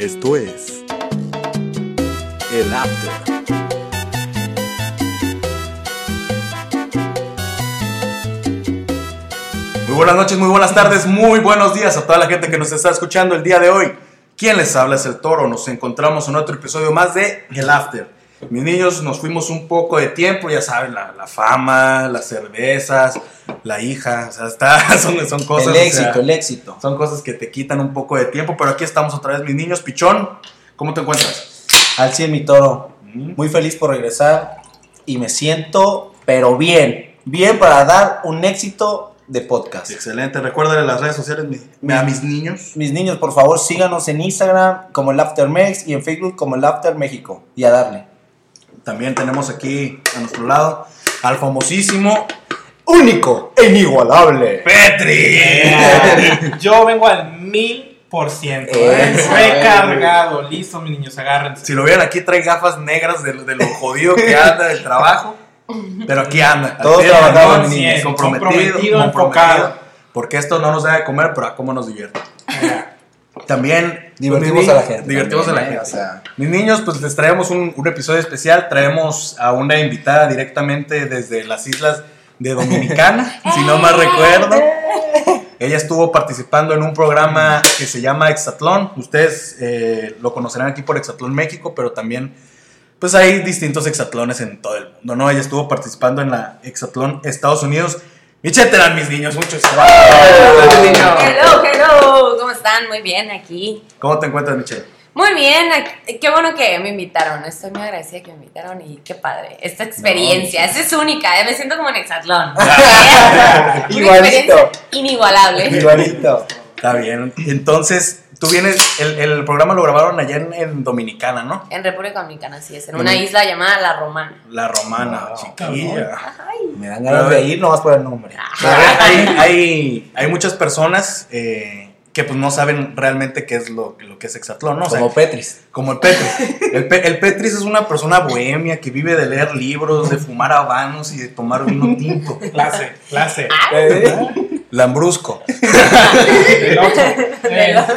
Esto es El After. Muy buenas noches, muy buenas tardes, muy buenos días a toda la gente que nos está escuchando el día de hoy. ¿Quién les habla? Es el Toro. Nos encontramos en otro episodio más de El After. Mis niños, nos fuimos un poco de tiempo, ya saben, la, la fama, las cervezas, la hija, o sea, está, son, son cosas. el o sea, éxito, el éxito. son cosas que te quitan un poco de tiempo, pero aquí estamos otra vez, mis niños. Pichón, ¿cómo te encuentras? Al 100 mi toro. Mm. Muy feliz por regresar y me siento, pero bien. Bien para dar un éxito de podcast. Excelente, recuérdale las redes sociales mi- a mis niños. Mis niños, por favor, síganos en Instagram como el After Mex y en Facebook como el After México. Y a darle. También tenemos aquí a nuestro lado al famosísimo Único e inigualable. Petri. Yo vengo al mil por ciento. Eso. Recargado, listo, mis niños, agárrense. Si lo vieran aquí, trae gafas negras de, de lo jodido que anda del trabajo. Pero aquí anda. Todos niños. comprometido, Comprometido, comprometido, enfocado. Porque esto no nos debe comer, pero a cómo nos divierte. También Divertimos a la gente. Divertimos a la también, gente. ¿eh? O sea, Mis niños, pues les traemos un, un episodio especial. Traemos a una invitada directamente desde las islas de Dominicana, si no mal recuerdo. Ella estuvo participando en un programa que se llama Exatlón. Ustedes eh, lo conocerán aquí por Exatlón México, pero también pues hay distintos exatlones en todo el mundo, ¿no? Ella estuvo participando en la Exatlón Estados Unidos. Micheteran, mis niños, muchos. Hello, hello, ¿cómo están? Muy bien aquí. ¿Cómo te encuentras, Michelle? Muy bien, qué bueno que me invitaron. Estoy muy agradecida que me invitaron y qué padre. Esta experiencia, esa es única, ¿eh? me siento como en Exatlón. Igualito. inigualable. igualito. Está bien. Entonces, tú vienes, el, el programa lo grabaron allá en, en Dominicana, ¿no? En República Dominicana, así es, en una isla llamada La Romana. La romana, Wow, chiquilla. Ay, Me dan ganas de ir nomás por el nombre. A ver, hay, hay, hay muchas personas eh, que pues no saben realmente qué es lo, lo que es Exatlón, ¿no? O sea, Como Petris. como el Petris. El, Pe- el Petris es una persona bohemia que vive de leer libros, de fumar habanos y de tomar vino tinto. Clase, clase. Lambrusco. Los-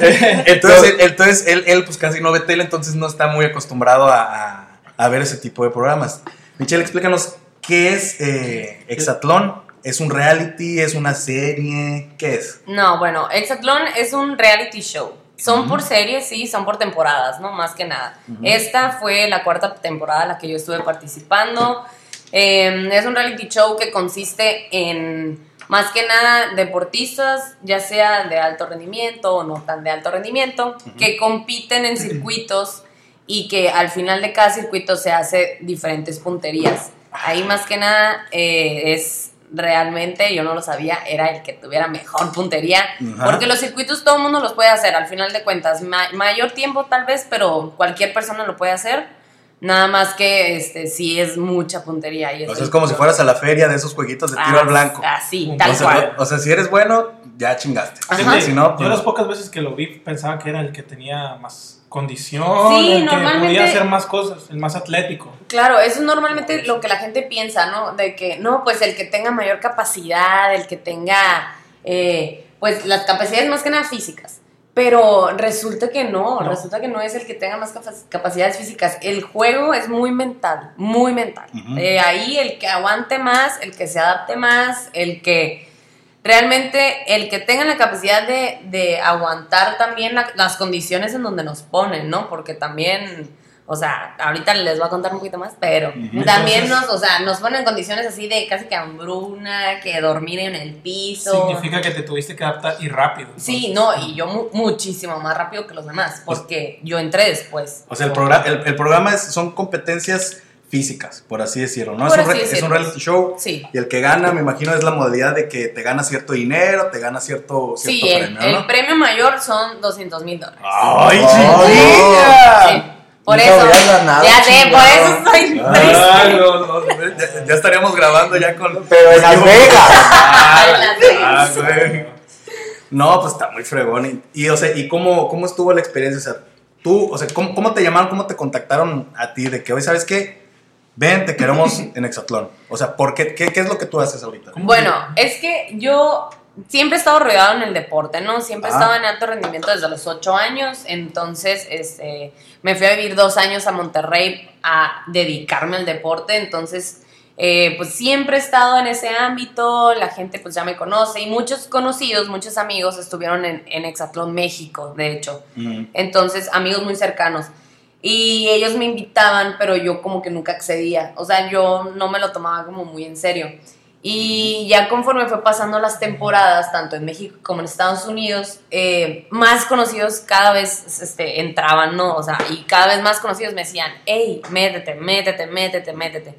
Entonces, él- entonces él, él, pues casi no ve tele, entonces no está muy acostumbrado a, a- a ver ese tipo de programas. Michelle, explícanos qué es eh, Exatlón. ¿Es un reality? ¿Es una serie? ¿Qué es? No, bueno, Exatlón es un reality show. Son por series, sí, son por temporadas, ¿no? Más que nada. Esta fue la cuarta temporada en la que yo estuve participando. Eh, es un reality show que consiste en, más que nada, deportistas, ya sea de alto rendimiento o no tan de alto rendimiento, que compiten en circuitos y que al final de cada circuito se hace diferentes punterías. Ahí más que nada eh, es realmente, yo no lo sabía, era el que tuviera mejor puntería, porque los circuitos todo el mundo los puede hacer, al final de cuentas, ma- mayor tiempo tal vez, pero cualquier persona lo puede hacer, nada más que este sí es mucha puntería. Y O sea, es como si fueras a la feria de esos jueguitos de tiro al blanco. Así, O Ah, tal O sea, cual. o sea, si eres bueno, ya chingaste. Ajá. Si no, Yo pues, las pocas veces que lo vi pensaba que era el que tenía más condición, Sí, el que podía hacer más cosas, el más atlético. Claro, eso es normalmente lo que la gente piensa, ¿no? De que, no, pues el que tenga mayor capacidad, el que tenga, eh, pues las capacidades más que nada físicas. Pero resulta que no, No. resulta que no es el que tenga más capa- capacidades físicas. El juego es muy mental, muy mental. Eh, ahí el que aguante más, el que se adapte más, el que realmente, el que tenga la capacidad de, de aguantar también la- las condiciones en donde nos ponen, ¿no? Porque también, o sea, ahorita les voy a contar un poquito más, pero también Entonces- nos, o sea, nos ponen condiciones así de casi que hambruna, que dormir en el piso. Significa que te tuviste que adaptar y rápido. Sí, no, y yo mu- muchísimo más rápido que los demás, porque yo entré después. o sea, el, programa el, el programa es- son competencias físicas, por así decirlo, ¿no? Es, un es reality show. Sí. Y el que gana, me imagino, es la modalidad de que te gana cierto dinero, te gana cierto, cierto Sí, el, premio, el ¿no? premio mayor son 200 mil dólares. ¡Ay, chiquilla! Sí, por No eso. ganado, ya sé, por eso estoy Ah, triste. no, no, ya, ya estaríamos grabando ya con... Pero en Las Vegas. Ah, ah, güey. No, pues está muy fregón. Y, y, o sea, ¿y cómo, cómo estuvo la experiencia? O sea, tú, o sea, ¿cómo, cómo te llamaron, cómo te contactaron a ti de que hoy, ¿sabes qué? Ven, te queremos en Exatlón. O sea, ¿por qué, qué, qué es lo que tú haces ahorita? ¿Cómo Bueno, es que yo siempre he estado rodeado en el deporte, ¿no? Siempre he Ah. estado en alto rendimiento desde los ocho años, entonces este, me fui a vivir dos años a Monterrey a dedicarme al deporte, entonces eh, pues siempre he estado en ese ámbito, la gente pues ya me conoce y muchos conocidos, muchos amigos estuvieron en, en Hexatlón México, de hecho, Mm. entonces amigos muy cercanos. Y ellos me invitaban, pero yo como que nunca accedía. O sea, yo no me lo tomaba como muy en serio. Y ya conforme fue pasando las temporadas, tanto en México como en Estados Unidos, eh, más conocidos cada vez este, entraban, ¿no? O sea, y cada vez más conocidos me decían, hey, métete, métete, métete, métete.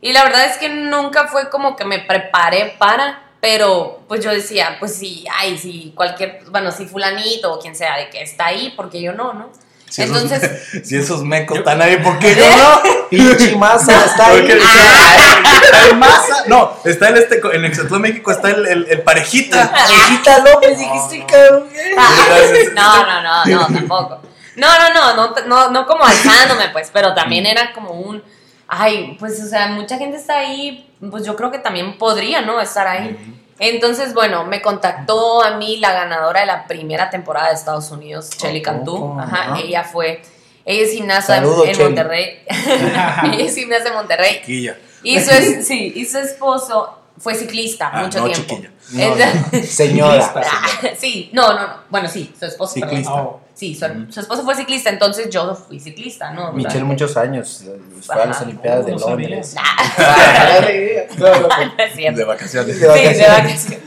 Y la verdad es que nunca fue como que me preparé para, pero pues yo decía, pues sí, ay, sí, cualquier, bueno, si fulanito o quien sea, de que está ahí, porque yo no, ¿no? Si Entonces, esos, si esos mecos están ahí, ¿por qué yo no? Pinche masa, está ahí. Porque está el masa. No, está en este en Exatlón México está el, el, el parejita. Parejita López, dijiste, cabrón. Ah, no, no, no, no, tampoco. No, no, no, no, no, no como alzándome, pues, pero también era como un, ay, pues, o sea, mucha gente está ahí, pues yo creo que también podría, ¿no? Estar ahí. Entonces, bueno, me contactó a mí la ganadora de la primera temporada de Estados Unidos, Shelly Cantú. Ajá, ella fue, ella es gimnasta en- Saludos, en Shelly. Monterrey. ella es gimnasta en Monterrey. Chiquilla. Y su, es- sí, y su esposo fue ciclista Ah, mucho no, tiempo. chiquilla. No, Entonces- Señora. Ah, sí, no, no, no. Bueno, sí, su esposo. perdón. Ciclista. Oh, Sí, su, su esposo fue ciclista, entonces yo fui ciclista, ¿no? Michelle muchos años. eh, Fue a las. Olimpiadas de. Londres. Ah. De vacaciones. Sí, de vacaciones.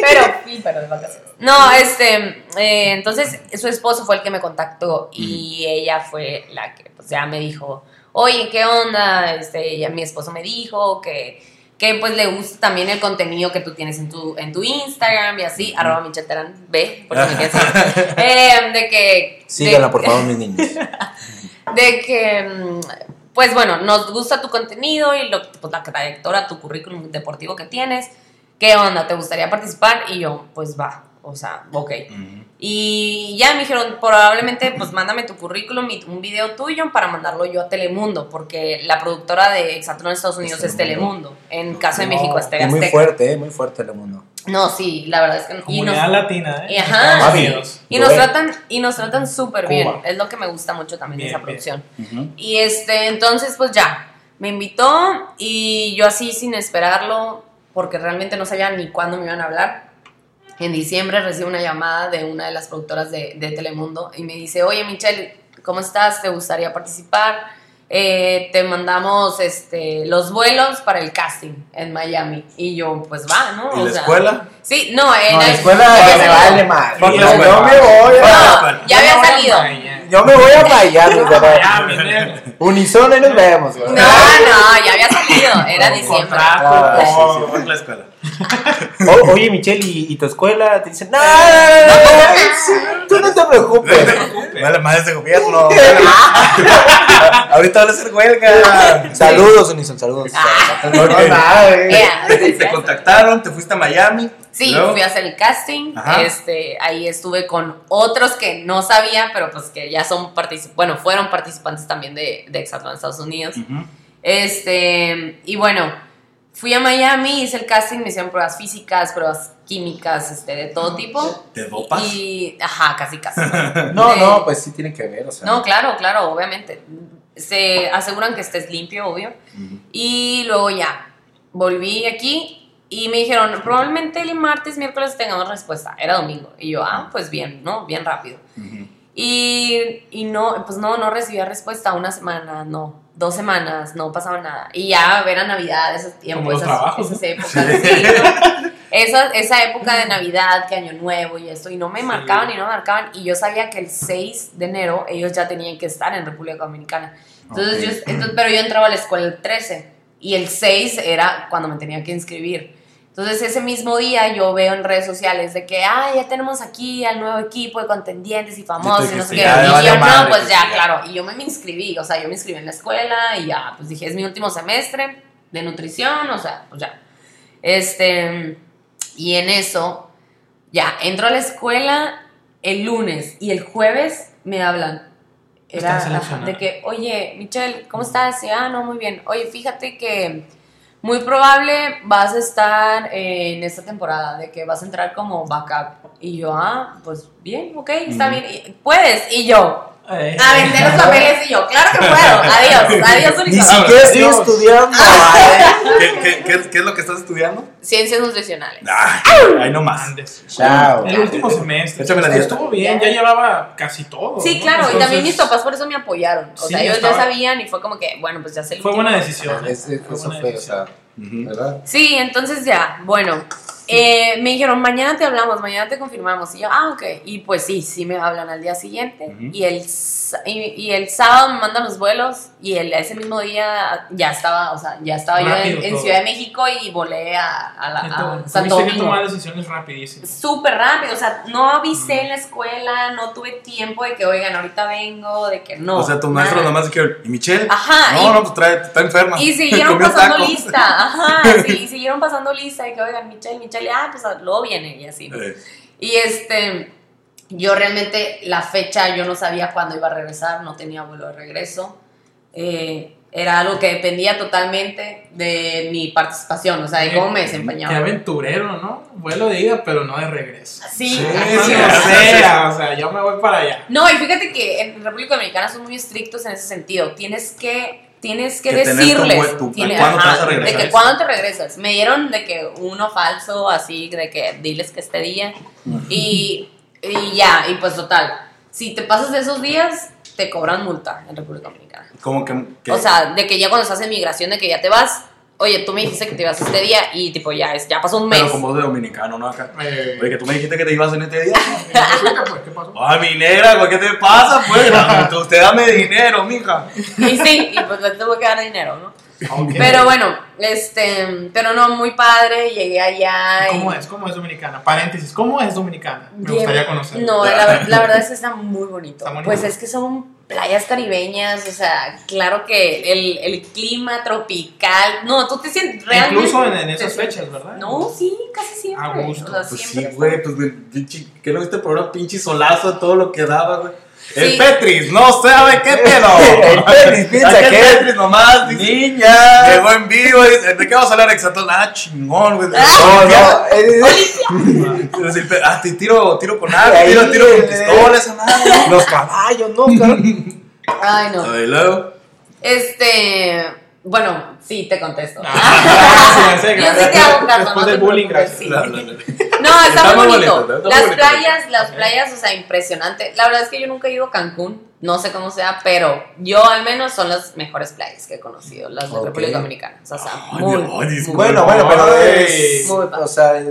pero, sí, pero de vacaciones. No, este, eh, entonces su esposo fue el que me contactó y ella fue la que, pues ya me dijo, oye, ¿qué onda? Este, ya mi esposo me dijo que, que pues le gusta también el contenido que tú tienes en tu, en tu Instagram y así, arroba michelterán, ve, por si me quieres. Eh, de que... Síganla, de- por favor, mis niños. de que, mm, pues bueno, nos gusta tu contenido y lo, pues, la trayectoria, tu currículum deportivo que tienes. ¿Qué onda? ¿Te gustaría participar? Y yo, pues va, o sea, ok. Y ya me dijeron, probablemente, pues mándame tu currículum y un video tuyo para mandarlo yo a Telemundo, porque la productora de Exatlón en Estados Unidos es Telemundo. Telemundo. En caso de No, México es TV Es muy Azteca. fuerte, eh, muy fuerte el mundo. No, sí, la verdad es que no. Y nos- comunidad latina, ¿eh? y ajá. Sí. Y nos tratan, y nos tratan súper bien. Es lo que me gusta mucho también de esa producción. Y este, entonces, pues ya, me invitó y yo así sin esperarlo, porque realmente no sabía ni cuándo me iban a hablar. En diciembre recibo una llamada de una de las productoras de, de Telemundo y me dice, oye Michelle, ¿cómo estás? ¿Te gustaría participar? Eh, te mandamos este, los vuelos para el casting en Miami. Y yo, pues va, ¿no? ¿Y O la sea, escuela? Sí, no, en No, la el- escuela ya había me salido. vale mal. Fuck Yo la escuela. yo me voy a... No, ya había salido. Yo me voy a Miami, ¿verdad? Miami. Unisono y nos vemos, güey. No, no, ya había salido. Era diciembre. Contrato, Ah, la escuela. O- oye, Michelle, ¿y, y tu escuela? Te dicen, no, no, no, no, tú no te preocupes. Vale, madre de gobierno. Ahorita van a hacer huelga. Saludos, Unison, saludos. Ah. No, no, nada. Ea, Te contactaron, te fuiste a Miami. Sí, luego- fui a hacer el casting. Ajá. Este, ahí estuve con otros que no sabía, pero pues que ya son participantes, bueno, fueron participantes también de, de Exatlón Estados Unidos. Este, y bueno, fui a Miami, hice el casting, me hicieron pruebas físicas, pruebas químicas, este, de todo tipo. ¿Te dopas? Y, ajá, casi, casi. No, Eh, no, pues sí tiene que ver, o sea. No, claro, claro, obviamente. Se aseguran que estés limpio, obvio. Y luego ya, volví aquí y me dijeron, probablemente el martes, miércoles tengamos respuesta. Era domingo. Y yo, ah, pues bien, ¿no? Bien rápido. Ujú. Y, y no, pues no, no recibía respuesta una semana, no. Dos semanas, no pasaba nada. Y ya ver a Navidad, ese tiempo, Como los esas, trabajos, esas ¿no? épocas. sí, ¿no? esa, esa época de Navidad, que Año Nuevo y esto, y no me Sí. marcaban y no me marcaban. Y yo sabía que el 6 de enero ellos ya tenían que estar en República Dominicana. Entonces Ok. yo, entonces, pero yo entraba a la escuela el 13 y el 6 era cuando me tenía que inscribir. Entonces ese mismo día yo veo en redes sociales de que, ah, ya tenemos aquí al nuevo equipo de contendientes y famosos y no sé qué. Y yo, no, pues ya. claro. Y yo me inscribí, o sea, yo me inscribí en la escuela y ya, pues dije, es mi último semestre de nutrición, o sea, pues ya. Este, y en eso, ya, entro a la escuela el lunes y el jueves me hablan. Era de que, oye, Michelle, ¿cómo estás? Y, ah, no, muy bien. Oye, fíjate que muy probable vas a estar eh, en esta temporada, de que vas a entrar como backup. Y yo, ah, pues bien, ok, está bien, y- puedes. Y yo, Eh, a vender los papeles y yo, claro que puedo, adiós, adiós, Ni siquiera estoy estudiando. ¿Qué, qué, qué, qué es lo que estás estudiando? Ciencias nutricionales. Ay, ahí nomás. Chao. El último semestre. Échame la. Estuvo bien, ya llevaba casi todo. Sí, ¿no? claro, y también mis papás por eso me apoyaron. O Sí, sea, ellos estaba- ya sabían y fue como que, bueno, pues ya sé el Fue buena decisión. Es- Fue eso buena fue, o decisión. ¿Verdad? Sí, entonces ya, bueno, eh, me dijeron, mañana te hablamos, mañana te confirmamos. Y yo, ah, ok. Y pues sí, sí me hablan al día siguiente. Y, el, y, y el sábado me mandan los vuelos y el, ese mismo día ya estaba, o sea, ya estaba yo en. Ciudad de México y volé a, a, la, a Entonces, Santo tuviste que Domingo. tomar decisiones rapidísimas. Súper rápido, o sea, no avisé en la escuela, no tuve tiempo de que, oigan, ahorita vengo, de que no. o sea, tus maestros nada. nomás dijeron, ¿y Michelle? Ajá, No, y- no, pues trae, está enferma. Y siguieron pasando taco. lista, ajá, sí, y siguieron pasando lista de que, oigan, Michelle, Michelle, ah, pues luego viene y así. Eh, Y este, yo realmente la fecha, yo no sabía cuándo iba a regresar, no tenía vuelo de regreso. Eh, era algo que dependía totalmente de mi participación, o sea, de cómo me Qué desempeñaba. aventurero, ¿no? Vuelo de ida, pero no de regreso. Sí, Sí, sí, sí, sea, o sea, yo me voy para allá. No, y fíjate que en República Dominicana son muy estrictos en ese sentido. Tienes que, tienes que, Que decirles bue- tu- tiene- ¿cuándo te ajá, vas a regresar? de que cuándo te regresas. Me dieron de que uno falso, así, de que diles que este día. Y, y ya, y pues total. Si te pasas de esos días, te cobran multa en República Dominicana. Como que, que- O sea, de que ya cuando estás en migración, de que ya te vas, oye, tú me dijiste que te ibas este día y tipo ya, es, ya pasó un mes. pero como de dominicano, ¿no? Acá. Eh, Oye, que tú me dijiste que te ibas en este día. pues, ¿Qué pasó? Ay, mi negra, güey, ¿qué te pasa, pues? Usted dame dinero, mija. Y sí, y pues le tuve que dar dinero, ¿no? Pero bueno, este, pero no, muy padre, llegué allá. y- ¿Cómo es? ¿Cómo es dominicana? Paréntesis, ¿cómo es dominicana? Me Bien- gustaría conocer. No, la, la verdad es que está muy bonito. Está bonito. Pues es que son playas caribeñas, o sea, claro que el, el clima tropical. No, tú te sientes realmente. Incluso en, en esas fechas, ¿verdad? No, sí, casi siempre. A gusto. O sea, Pues sí, siempre güey, está- pues güey, pinche, ¿qué no viste el programa? Pinche solazo, todo lo que daba, güey. El Sí. Petris, no sabe qué pedo. El Petris piensa que- Petris nomás, dice, Niña. llegó en vivo, dice, ¿de qué vamos a hablar exacto? Ah, chingón, güey. No, no. el Ah, te tiro, tiro con algo, Ahí, tiro, tiro con pistola, esa madre. Los caballos, ¿no? Ay, no. A ver, luego. Este. Bueno, sí, te contesto. Ah, gracias, Yo gracias. sí te hago caso, Después no del bullying, gracias. sí. La- la- la- No, está, Está muy bonito. bonito, está las muy bonito. playas, las playas, o sea, impresionante. La verdad es que yo nunca he ido a Cancún, no sé cómo sea, pero yo al menos son las mejores playas que he conocido, las de Ok. República Dominicana. O sea, muy. Bueno, bueno, pero es. Muy. O sea,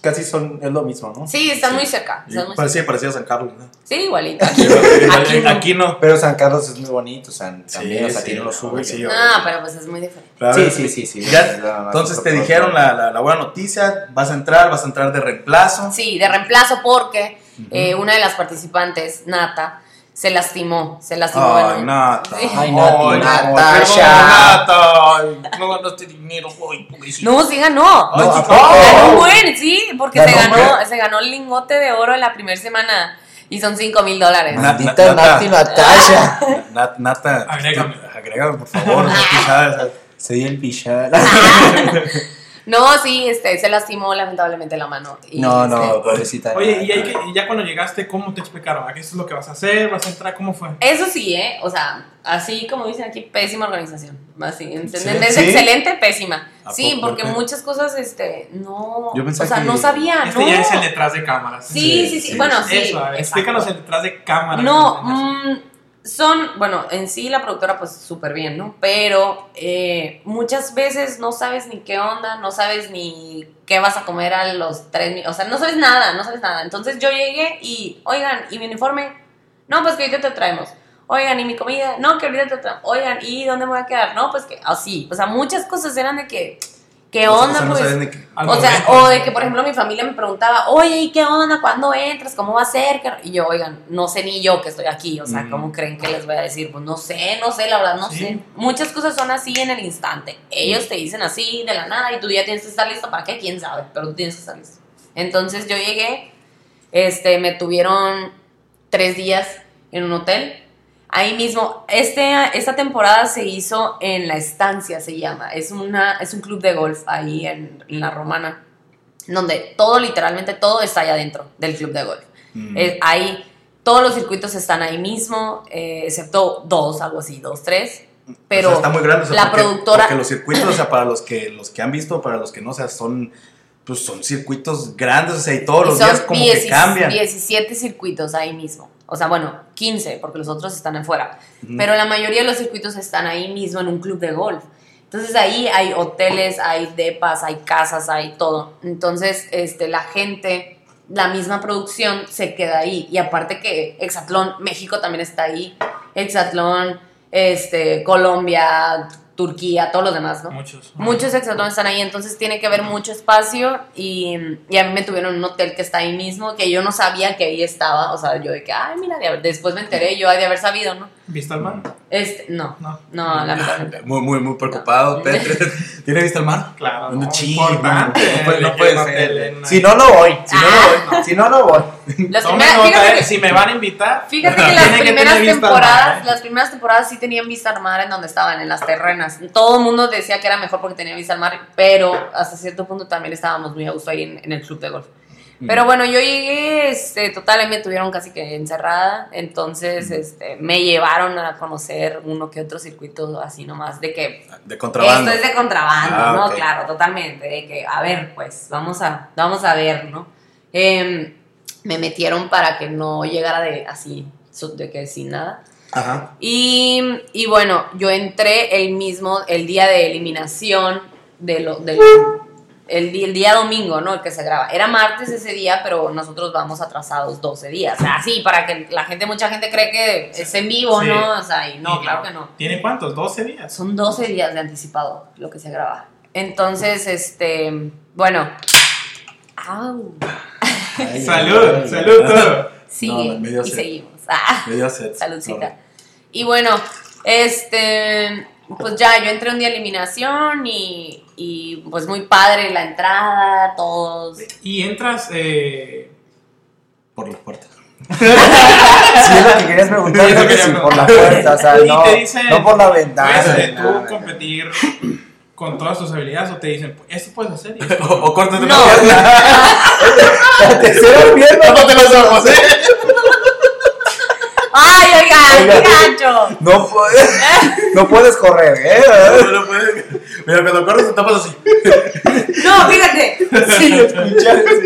casi son. Es lo mismo, ¿no? Sí, están muy cerca. están muy cerca. Parecía, parecía San Carlos, ¿no? Sí, igualito. Aquí, aquí no. aquí no. Pero San Carlos es muy bonito, o sea, también, o sea, sí, tiene lo sí, suyo. sí, Ah, pero pues es muy diferente. Claro. Sí, sí, sí, sí. Ya, entonces te dijeron la, la, la buena noticia, vas a entrar, vas a entrar de reemplazo. Sí, de reemplazo porque eh, una de las participantes, Nata, se lastimó. Se lastimó. Ay. Nata. Ay, Nati, Ay, Natasha. Nata. No ganaste dinero, ay, pobrecito. No, sí ganó. Ay, No, sí. Ganó un buen, sí, porque se ganó, se ganó el lingote de oro en la primera semana y son 5 mil dólares. Na- Maldita Nata. Nati Natasha. Na- Nata. Agrégame. Agrégame, por favor. Soy el pichar. No, sí, este, se lastimó lamentablemente la mano. Y, No, este, no, pobrecita. Oye, y, hay que- y ya cuando llegaste, ¿cómo te explicaron? ¿A qué es lo que vas a hacer? ¿Vas a entrar? ¿Cómo fue? Eso sí, ¿eh? O sea, así como dicen aquí, pésima organización. Así, ¿entienden? Sí, es sí. excelente, pésima. ¿A Sí, porque muchas cosas, este, no. Yo pensé o sea, que- no sabía, Este no. ya es el detrás de cámaras. Sí, sí, sí, Sí, Bueno, sí. Eso, a ver, explícanos el detrás de cámaras. No, En eso. mm, son, bueno, en sí la productora pues súper bien, ¿no? Pero eh, muchas veces no sabes ni qué onda, no sabes ni qué vas a comer a los tres, o sea, no sabes nada, no sabes nada. Entonces yo llegué y, oigan, ¿y mi uniforme? No, pues que ahorita te traemos. Oigan, ¿y mi comida? No, que ahorita te traemos. Oigan, ¿y dónde me voy a quedar? No, pues que así. O sea, muchas cosas eran de que, ¿qué onda? no pues? ni qué- O sea, momento. o de que, por ejemplo, mi familia me preguntaba, oye, ¿y qué onda? ¿Cuándo entras? ¿Cómo va a ser? ¿Qué-?" Y yo, oigan, no sé ni yo que estoy aquí. O sea, Mm. ¿cómo creen que les voy a decir? Pues no sé, no sé, la verdad, no Sí. sé. Muchas cosas son así en el instante. Ellos te dicen así de la nada y tú ya tienes que estar listo. ¿Para qué? ¿Quién sabe? Pero tú tienes que estar listo. Entonces yo llegué, este, me tuvieron tres días en un hotel. Ahí mismo, este, esta temporada se hizo en La Estancia, se llama. Es, una, es un club de golf ahí en, en La Romana, donde todo, literalmente todo está allá adentro del club de golf. Mm. Eh, ahí, todos los circuitos están ahí mismo, eh, excepto dos, algo así, dos, tres. Pero O sea, está muy grande. o sea, la porque- productora... Porque los circuitos, o sea, para los que, los que han visto, para los que no, o sea, son, pues son circuitos grandes, o sea, y todos Y los días como 10 que cambian. 17 circuitos ahí mismo. O sea, bueno, 15, porque los otros están afuera. Ujú. Pero la mayoría de los circuitos están ahí mismo en un club de golf. Entonces ahí hay hoteles, hay depas, hay casas, hay todo. Entonces, este, la gente, la misma producción se queda ahí. Y aparte que Exatlón, México también está ahí. Exatlón, este, Colombia, Turquía, todos los demás, ¿no? Muchos. Muchos exatlones están ahí, entonces tiene que haber mucho espacio y, y a mí me tuvieron un hotel que está ahí mismo, que yo no sabía que ahí estaba, o sea, yo de que, ay, mira, de haber- después me enteré, yo de haber sabido, ¿no? ¿Viste al mar? Este, no, No. no, lamentablemente. Muy, muy, muy preocupado. Petre. ¿Tiene vista al mar? Claro. No, no, chido, importante. no, no puede- no puede un ser. Si no, no voy. Si no, Ah. no voy. Si no, no voy. Las primeras- nota, fíjate eh, que- si me van a invitar. Fíjate que las que primeras vista al mar, temporadas, ¿eh? las primeras temporadas sí tenían vista al mar en donde estaban, en las terrenas. Todo el mundo decía que era mejor porque tenía vista al mar, pero hasta cierto punto también estábamos muy a gusto ahí en, en el club de golf. Pero bueno, yo llegué, este, total, ahí me tuvieron casi que encerrada, entonces, este, me llevaron a conocer uno que otro circuito así nomás, de que De contrabando. esto es de contrabando, Ah, ¿no? ok. Claro, totalmente. De que, a ver, pues, vamos a, vamos a ver, ¿no? Em, me metieron para que no llegara de así, de que sin nada. Ajá. Y, y bueno, yo entré el mismo, el día de eliminación de lo, del el, día domingo, ¿no? El que se graba. Era martes ese día, pero nosotros vamos atrasados 12 días. O sea, así, para que la gente, mucha gente cree que es en vivo, Sí. ¿no? O sea, y no, Y claro que no. ¿Tiene cuántos? ¿12 días? Son 12 días de anticipado lo que se graba. Entonces, este, bueno. Au. Ay, salud, salud todo. Sigue No, y seguimos. Ah, Me dio sed. saludcita. Y bueno, este, pues ya, yo entré un día a eliminación y, y pues muy padre la entrada, todos. Y entras. Eh, Por la puerta. Si es lo que querías preguntar, Sí, eso creo que sí, por la puerta, o sea, no, te dicen, no por la ventana. ¿Puedes eh, no, no, tú competir con todas tus habilidades o te dicen, esto puedes hacer? Y esto O, o córtate No. una pierna. La tercera pierna. Tápate los ojos, ¿eh? ¡Ay, oiga, Oiga. qué gacho! No puedes, no puedes correr, ¿eh? No lo puedes. Mira, cuando corres te tapas así. No, fíjate. Sí.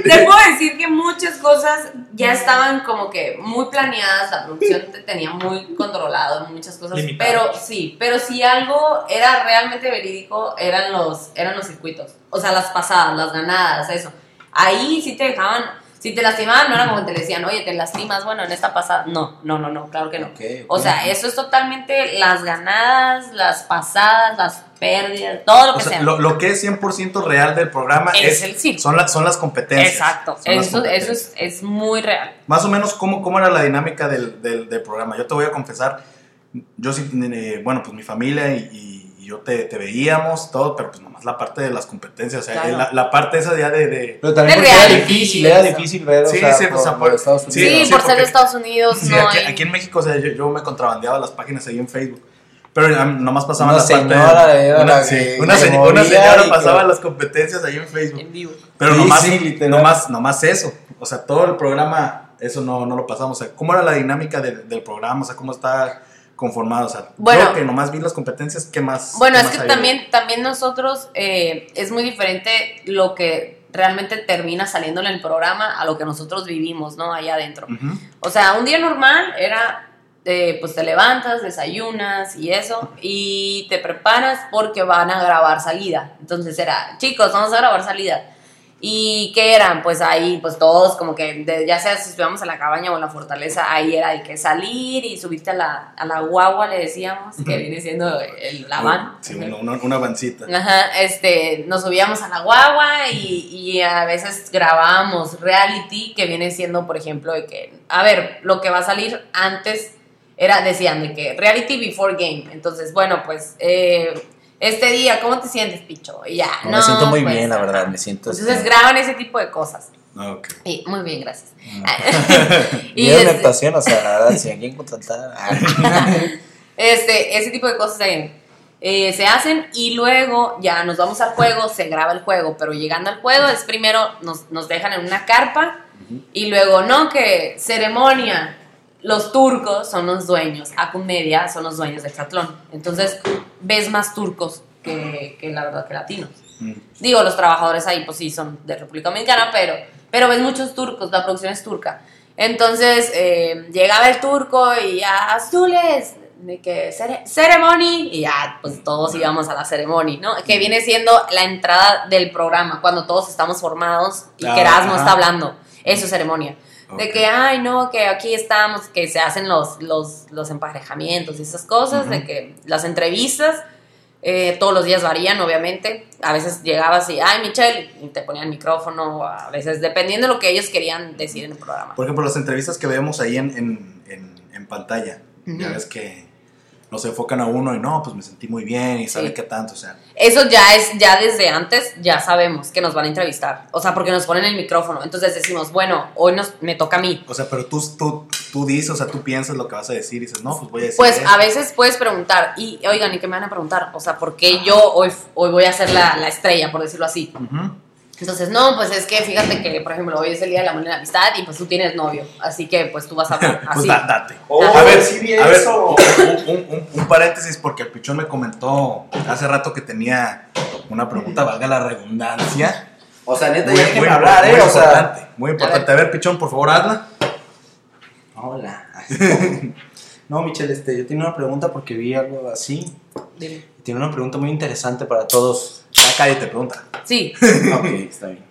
Te puedo decir que muchas cosas ya estaban como que muy planeadas, la producción te tenía muy controlado, muchas cosas, Limitado. pero sí, pero si algo era realmente verídico eran los eran los circuitos, o sea, las pasadas, las ganadas, eso. Ahí sí te dejaban, si te lastimaban no era como que te decían, "Oye, te lastimas, bueno, en esta pasada." No, no, no, no, claro que no. O sea, eso es totalmente las ganadas, las pasadas, las pérdidas, todo lo O que sea, sea. lo, lo que es 100% real del programa Es es, el circo. son, la- son las competencias. Exacto, Son las eso, eso competencias. es, es muy real. Más o menos, ¿cómo, cómo era la dinámica del, del, del programa? Yo te voy a confesar, yo sí, eh, bueno, pues mi familia y, y- y yo te, te veíamos, todo, pero pues nomás la parte de las competencias, o sea, Claro. la, la parte esa ya de... de Pero también De porque era difícil, era difícil ver, o Sí, sea, sí, por, o sea, por por- Estados sí, Unidos. Sí, sí, por ser de Estados Unidos, Sí, no aquí, hay- aquí en México, o sea, yo, yo me contrabandeaba las páginas ahí en Facebook. Pero nomás pasaban Una la parte de- señora era una, la sí, que una, se una señora pasaba que- las competencias ahí en Facebook. en vivo. Pero Sí, nomás, nomás, nomás eso. O sea, todo el programa, eso no, no lo pasamos. O sea, ¿cómo era la dinámica del, del programa? O sea, ¿cómo está conformado? O sea, Bueno. yo que nomás vi las competencias, ¿qué más? Bueno, qué es más que también, también nosotros eh, es muy diferente lo que realmente termina saliendo en el programa a lo que nosotros vivimos, ¿no? Allá adentro. Ujú. O sea, un día normal era, eh, pues te levantas, desayunas y eso, y te preparas porque van a grabar salida. Entonces era, chicos, vamos a grabar salida. ¿Y qué eran? Pues ahí, pues todos como que, de- ya sea si estuviéramos en la cabaña o en la fortaleza, ahí era de que salir y subirte a la, a la guagua, le decíamos, que viene siendo el, la van. Sí, una, una, una vancita. Ajá, este, nos subíamos a la guagua y, y a veces grabábamos reality que viene siendo, por ejemplo, de que, a ver, lo que va a salir antes era, decían de que reality before game. Entonces, bueno, pues, eh, este día, ¿cómo te sientes, picho? Y ya, No, no, me siento muy pues, bien, la verdad, me siento... Entonces este, graban ese tipo de cosas. Ok. Y, muy bien, gracias. Y y es una este, actuación, o sea, la verdad, si alguien contratar. este, ese tipo de cosas se, eh, se hacen y luego ya nos vamos al juego, se graba el juego, pero llegando al juego es primero nos, nos dejan en una carpa y luego, no, que ceremonia. Los turcos son los dueños, Acumedia son los dueños del Catlón. Entonces ves más turcos que, que la verdad que latinos. Mm. Digo, los trabajadores ahí, pues sí, son de República Dominicana, pero, pero ves muchos turcos, la producción es turca. Entonces, eh, llegaba el turco y ya, azules, de que cere- ceremony, y ya, pues todos íbamos a la ceremonia, ¿no? Que viene siendo la entrada del programa, cuando todos estamos formados y Ah, que Erasmo está hablando. Es ceremonia. De que, ay, no, que aquí estamos, que se hacen los, los, los emparejamientos y esas cosas, de que las entrevistas, eh, todos los días varían, obviamente. A veces llegabas y, ay, Michelle, y te ponían micrófono, a veces, dependiendo de lo que ellos querían decir en el programa. Por ejemplo, las entrevistas que vemos ahí en, en, en, en pantalla, ya Ujú. ves que nos enfocan a uno y no, pues me sentí muy bien y sabe Sí. qué tanto, o sea. Eso ya es, ya desde antes, ya sabemos que nos van a entrevistar. O sea, porque nos ponen el micrófono. Entonces decimos, bueno, hoy nos, me toca a mí. O sea, pero tú, tú, tú dices, o sea, tú piensas lo que vas a decir y dices, no, pues voy a decir. Pues a veces puedes preguntar, y oigan, ¿y qué me van a preguntar? O sea, ¿por qué yo hoy, hoy voy a ser la, la estrella, por decirlo así? Ujú. Entonces, no, pues es que fíjate que, por ejemplo, hoy es el día de la y la amistad y pues tú tienes novio. Así que pues tú vas a hablar Pues así. da- date. Oh, a ver, sí vi a ver, eso. un, un- un- un paréntesis porque el pichón me comentó hace rato que tenía una pregunta, valga la redundancia. O sea, neta, Muy, ya muy- hablar, muy ¿eh? O sea. importante, muy importante. A ver, pichón, por favor, hazla. Hola. No, Michelle, este, yo tenía una pregunta porque vi algo así. Dile. Tiene una pregunta muy interesante para todos. Ya cállate, pregunta. Sí, ok, está bien.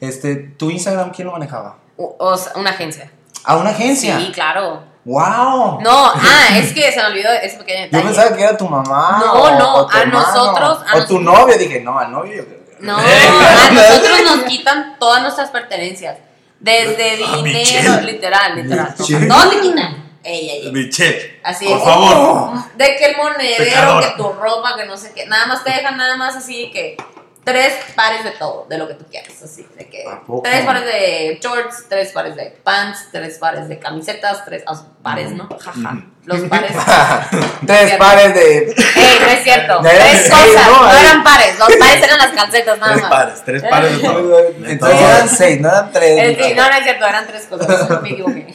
Este, ¿tu Instagram quién lo manejaba? o, o sea, una agencia. ¿A una agencia? Sí, claro. ¡Wow! No, ah, es que se me olvidó ese pequeño Yo pensaba que era tu mamá. No, o- no, o tu a hermano, nosotros- a o tu nosotros- novio. Dije, no, al novio. yo creo que- No, a nosotros nos quitan todas nuestras pertenencias. Desde Ah, dinero, literal, literal. Todo te quitan. Ey, ey, ey. Michelle, Así por es. favor. De que el monedero, Pecador. que tu ropa, que no sé qué. Nada más te dejan nada más así que tres pares de todo, de lo que tú quieras. Así, de que tres pares de shorts, tres pares de pants, tres pares de camisetas, tres ah, pares, ¿no? Jaja. Los pares. Tres pares de. Ey, no es cierto. Tres cosas. ¿no? Eran pares. Los pares eran las calcetas, nada Tres más. pares, tres pares de todo. Entonces eran seis, no eran tres. Eh, sí, no, no es cierto, eran tres cosas, me equivoqué.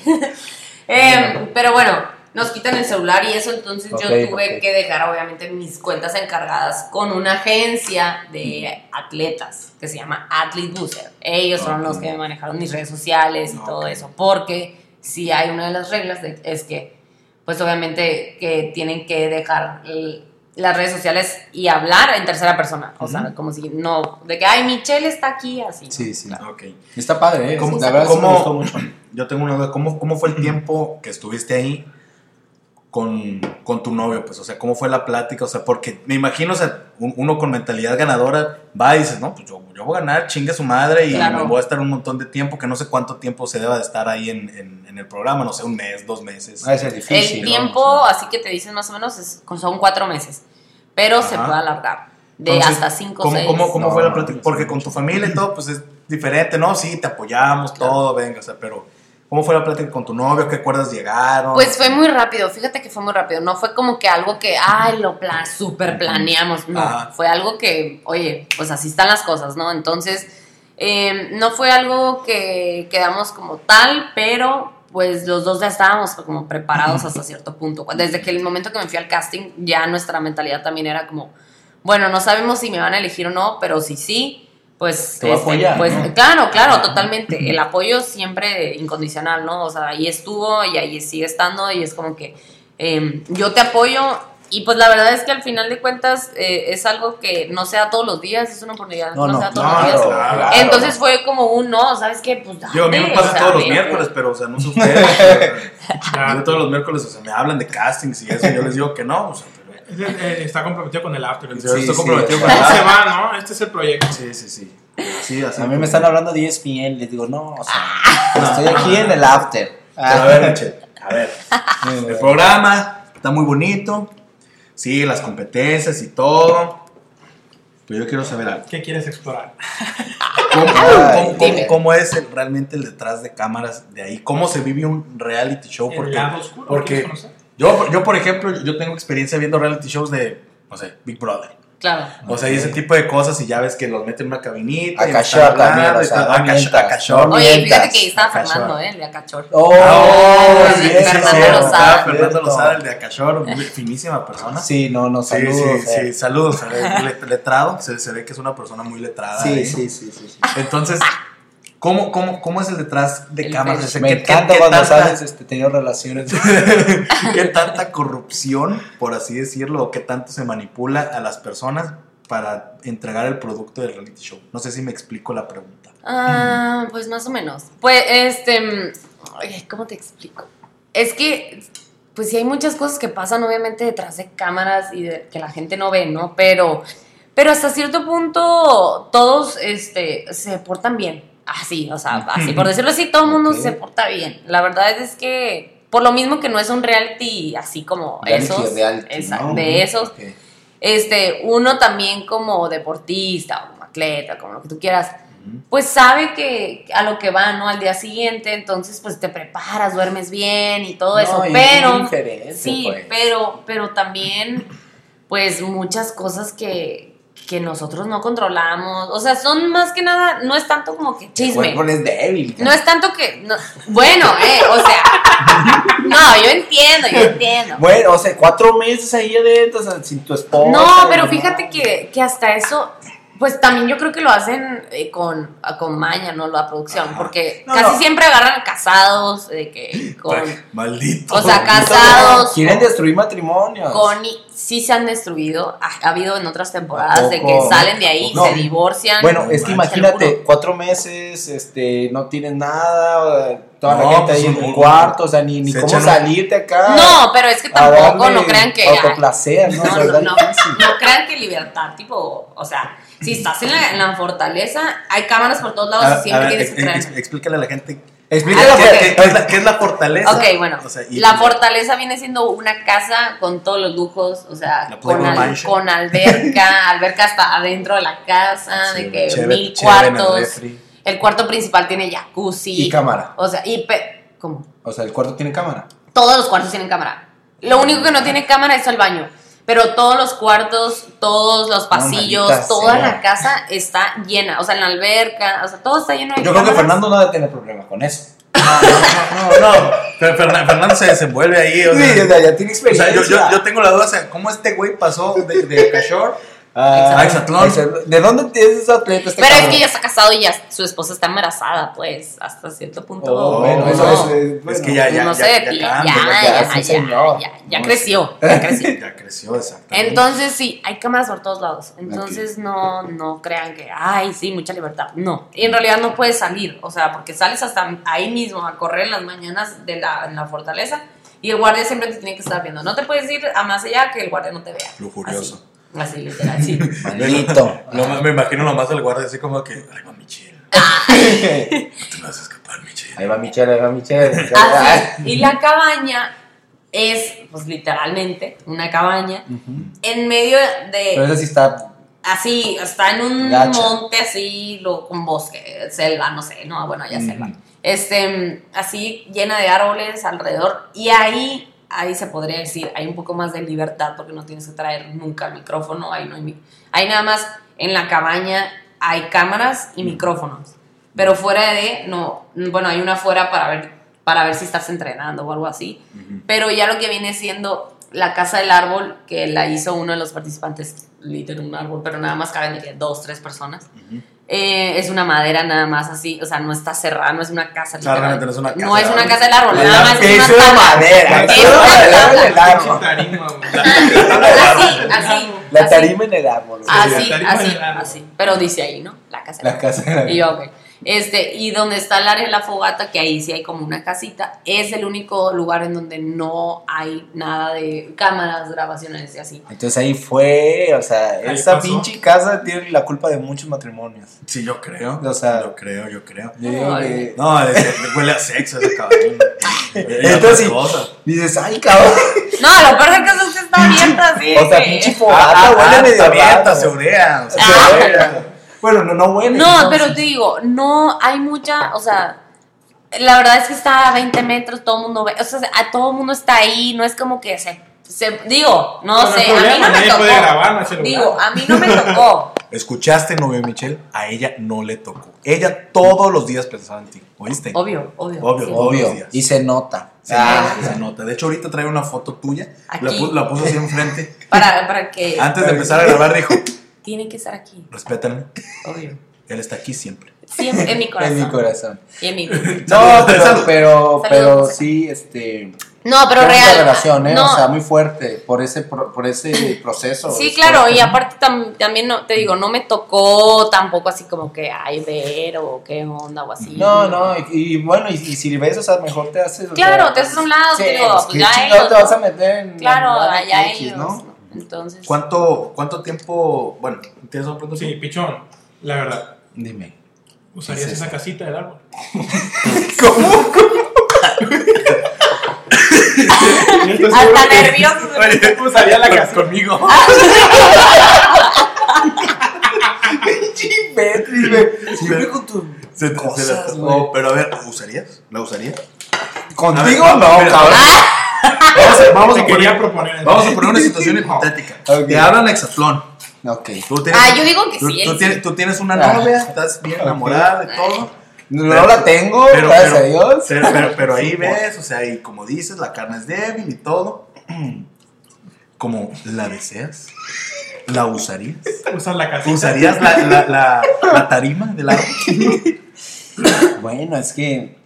Em, pero bueno, nos quitan el celular y eso, entonces yo tuve que dejar obviamente mis cuentas encargadas con una agencia de atletas que se llama Athlete Booster. Ellos son los que me manejaron mis redes sociales y todo eso, porque si hay una de las reglas de- es que, pues obviamente que tienen que dejar el- las redes sociales y hablar en tercera persona, o sea, como si no, de que, ay, Michelle está aquí, así. Sí, sí. Ok. Está padre, ¿eh? ¿Cómo- la verdad sí me cómo- gustó mucho. Yo tengo una duda. ¿Cómo, cómo fue el tiempo que estuviste ahí con, con tu novio? Pues, o sea, ¿cómo fue la plática? O sea, porque me imagino, o sea, un- uno con mentalidad ganadora va y dice, no, pues yo, yo voy a ganar, chingue su madre y Claro. me voy a estar un montón de tiempo, que no sé cuánto tiempo se deba de estar ahí en, en- en el programa, no sé, un mes, dos meses. Va a ser difícil. El ¿no? tiempo, O sea, así que te dicen más o menos, es- son cuatro meses. Pero se Ajá. puede alargar. De Entonces, hasta cinco o ¿Cómo, seis. cómo, cómo No, fue la no, plática? no, Porque con tu familia y todo, pues es diferente, ¿no? Sí, te apoyamos, Claro. todo, venga, o sea, pero ¿cómo fue la plática con tu novio? ¿Qué acuerdas llegaron? Pues fue muy rápido, fíjate que fue muy rápido. No fue como que algo que, ay, lo pla super planeamos. No, Ajá. fue algo que, oye, pues así están las cosas, ¿no? Entonces, eh, no fue algo que quedamos como tal, pero pues los dos ya estábamos como preparados hasta cierto punto. Desde que el momento que me fui al casting, ya nuestra mentalidad también era como, bueno, no sabemos si me van a elegir o no, pero si sí, pues, Te va a apoyar, pues ¿no? claro, claro, totalmente. El apoyo siempre incondicional, ¿no? O sea, ahí estuvo y ahí sigue estando y es como que eh, yo te apoyo y pues la verdad es que al final de cuentas eh, es algo que no se da todos los días, es una oportunidad, no, No, no, se da todos no, los días. claro, claro. Entonces fue como un no, ¿sabes qué? Pues Yo, a mí me pasa o sea, todos los miércoles, pero, o sea, no sé ustedes. o sea, a mí todos los miércoles, o sea, me hablan de castings y eso, y yo les digo que no, o sea, pero... está comprometido con el after. Sí, entonces, estoy sí, comprometido o con el se after. va, ¿no? Este es el proyecto. Sí, sí, sí. Sí, así. A mí me están hablando de ESPN, les digo, no, o sea, No, estoy aquí no. en el after. A ver, Michelle, a ver. El programa está muy bonito. Sí, las competencias y todo. Pero yo quiero saber algo. ¿Qué quieres explorar? ¿Cómo, cómo- cómo- dime. cómo es el- realmente el detrás de cámaras de ahí? ¿Cómo se vive un reality show? El Porque lado oscuro, porque-. Yo, yo, por ejemplo, yo tengo experiencia viendo reality shows de, no sé, Big Brother. Claro. O sea, y ese tipo de cosas y ya ves que los meten en una cabinita. acachor. no Oye, fíjate que Acachor. Fernando, ¿eh? El de Acachor. Oh, Ah, sí, Fernando sí, Lozada. estaba Fernando. Lozada, el de Acachor, finísima persona. Sí, no, no, Sí, saludos. sí, sí, eh. saludos. Le- letrado, se, se ve que es una persona muy letrada. Sí, ¿eh? sí, sí, sí, sí. Entonces, ¿cómo, cómo, cómo es el detrás de El cámaras? pech. O sea, Me ¿qué- encanta qué cuando tanta- sabes este, tener relaciones. ¿Qué tanta corrupción, por así decirlo, o qué tanto se manipula a las personas para entregar el producto del reality show? No sé si me explico la pregunta. Ah, pues más o menos. Pues, este, ¿cómo te explico? Es que, pues sí hay muchas cosas que pasan obviamente detrás de cámaras y de- que la gente no ve, ¿no? Pero, pero hasta cierto punto todos, este, se portan bien. Así, o sea, así, por decirlo así, todo el mundo se porta bien. La verdad es que, por lo mismo que no es un reality así como Reality, esos, reality, esa- ¿no? de esos, este, uno también como deportista o como atleta, como lo que tú quieras, pues sabe que a lo que va, ¿no? Al día siguiente, entonces pues te preparas, duermes bien y todo eso, No, pero sí, pues. pero pero también pues muchas cosas que que nosotros no controlamos, o sea, son más que nada, no es tanto como que El chisme. cuerpo es débil. No es tanto que, no- bueno, eh, o sea, no, yo entiendo, yo entiendo. Bueno, o sea, cuatro meses ahí adentro, o sea, sin tu esposa. No, pero fíjate que, que hasta eso, pues también yo creo que lo hacen eh, con, con maña, ¿no? La producción, Ajá. porque No, casi no. siempre agarran casados, de que con, Maldito. o sea, casados, Quieren destruir matrimonios. con, y- sí se han destruido, ha, ha habido en otras temporadas de que salen de ahí, No. se divorcian. Bueno, No es que imagínate, cuatro meses, este, no tienes nada, toda No, la gente pues, ahí en un- el cuarto, o sea, ni, ni se cómo salirte acá. no, pero es que tampoco, no crean que... Autoplacer, ¿no? No, O sea, no, no, no crean que libertad, tipo, o sea, si estás en la, en la fortaleza, hay cámaras por todos lados A- y siempre a ver, tienes que ex- traer. ex- explícale a la gente. Explícale Ah, la ¿Qué, qué- qué es la, qué es la fortaleza? Ok, bueno, O sea, y- la fortaleza viene siendo una casa con todos los lujos, o sea, con, al- con alberca, alberca hasta adentro de la casa, Sí, de que chévere- mil chévere en el cuartos. El cuarto principal tiene jacuzzi. Y cámara. O sea, y pe- ¿cómo? O sea, el cuarto tiene cámara. Todos los cuartos tienen cámara. Lo único que no tiene cámara es el baño. Pero todos los cuartos, todos los pasillos, toda sea. la casa está llena. O sea, en la alberca, o sea, todo está lleno de Yo creo que cámaras. Fernando no debe tener problema con eso. No, no, no, no. Pero Fernan- Fernando se desenvuelve ahí. O sea, Sí, o sea, ya tiene o sea, experiencia. yo, yo, yo tengo la duda, o sea, ¿cómo este güey pasó de, de Cachor Ah, Exatlón? ¿De dónde tienes ese atleta este Pero es que ya está casado y ya su esposa está embarazada, pues, hasta cierto punto. Oh, bueno, eso No. es. Es bueno. que ya, ya, no ya, sé de ya ti, ya, cambia, ya, ya ya, es un ya, señor. ya, ya No, creció, ya creció. Ya creció, exactamente. Entonces, sí, hay cámaras por todos lados. Entonces, no, no crean que, ay, sí, mucha libertad. No. Y en realidad no puedes salir. O sea, porque sales hasta ahí mismo a correr en las mañanas de la, en la fortaleza y el guardia siempre te tiene que estar viendo. No te puedes ir a más allá que el guardia no te vea. Lujurioso. Así, así literal, sí. Maldito. Lo más- me imagino nomás el guardia así como que, ay, va Michelle, ahí no te me vas a escapar, Michelle. va Michelle, ahí va Michelle. Así. Y la cabaña es, pues literalmente, una cabaña en medio Pero de. esa sí está. Así, está en un Gacha. monte así, lo, con bosque, selva, no sé, no, bueno, ya Ujú. selva. Este, así llena de árboles alrededor. Y ahí, ahí se podría decir, hay un poco más de libertad porque no tienes que traer nunca el micrófono. Ahí no hay, mi- ahí nada más en la cabaña hay cámaras y micrófonos. Pero fuera de, no, bueno, hay una fuera para ver, para ver si estás entrenando o algo así. Pero ya lo que viene siendo la casa del árbol, que la hizo uno de los participantes, literal un árbol, pero nada más caben de que dos, tres personas. Eh, es una madera nada más así, o sea, no está cerrada, no es una casa. realmente no es una casa No es del una árbol. casa del árbol, nada más es una de tabla. madera. Es una tabla. árbol. Así, así. La tarima en el árbol. Así, la así, árbol. así. Pero dice ahí, ¿no? La casa. del La árbol. casa del Y yo, ok. Este, y donde está el área de la fogata, que ahí sí hay como una casita, es el único lugar en donde no hay nada de cámaras, grabaciones y así. Entonces ahí fue, o sea, esa pasó. pinche casa tiene la culpa de muchos matrimonios. Sí, yo creo. O sea- yo creo, yo creo. Yo digo Ay. que- No, huele a sexo ese cabrón. Entonces, dices, ay, cabrón. No, lo peor es que está abierta así. O sea, pinche Ah, fogata, ah, huele ah, medio está abierta, se urea. o sea, Ah. se urea. Bueno, no, no huele. No, entonces. pero te digo, no hay mucha, o sea, la verdad es que está a 20 metros, todo el mundo ve, o sea, a todo el mundo está ahí, no es como que se, se- digo, no, No, no hay sé, a mí no me tocó. puede grabar, no hay celular. digo, a mí no me tocó. ¿Escuchaste, novia Michelle? A ella no le tocó. Ella todos los días pensaba en ti. ¿Oíste? Obvio, obvio. Obvio, sí. todos Obvio. los días. Y se nota. Se, Ah, nota, se nota. De hecho, ahorita trae una foto tuya. La, Aquí. la puso así enfrente. Para, para que Antes de empezar a grabar, dijo: tienen que estar aquí, Respétame. obvio. Él está aquí siempre. Siempre en mi corazón. en mi corazón. Y en mi No, pero, pero, pero sí, este. No, pero real. relación, ¿eh? no, O sea, muy fuerte por ese, pro- por ese proceso. Sí, Es claro, fuerte. y aparte tam- también no, te digo, no me tocó tampoco así como que ay ver o qué onda o así. No, no, y, y bueno, y, y si ves, o sea, mejor te haces. o Claro, sea, te haces a un lado, sí, digo, pues, pues ¿qué ya ellos, te vas a meter en. Claro, allá X, ellos. ¿no? Entonces. ¿Cuánto, cuánto tiempo? Bueno, ¿tienes una pregunta? Sí, pichón, la verdad. Dime. ¿Usarías ¿Qué es esa casita del árbol? Hasta nervioso. Usaría la casa. conmigo. Güey. Siempre con tu. Se te- se Cosas, la- oh, pero a ver, ¿usarías? ¿La usarías? Contigo ver, no, vamos, mira. cabrón. Vamos a, vamos Te a quería poner, proponer. vamos a poner una situación hipotética. Te hablan Exatlón. Ok. Tú tienes, Ah, yo digo que tú, sí, Tú, tienes, tú tienes una Ah. novia, estás bien enamorada de todo. No la tengo, Pero, gracias pero- a Dios. Pero, pero- pero ahí ves, o sea, y como dices, la carne es débil y todo. Como la deseas, la usarías. Usar la casita. ¿Usarías la, la, la, la tarima del árbol? Bueno, es que.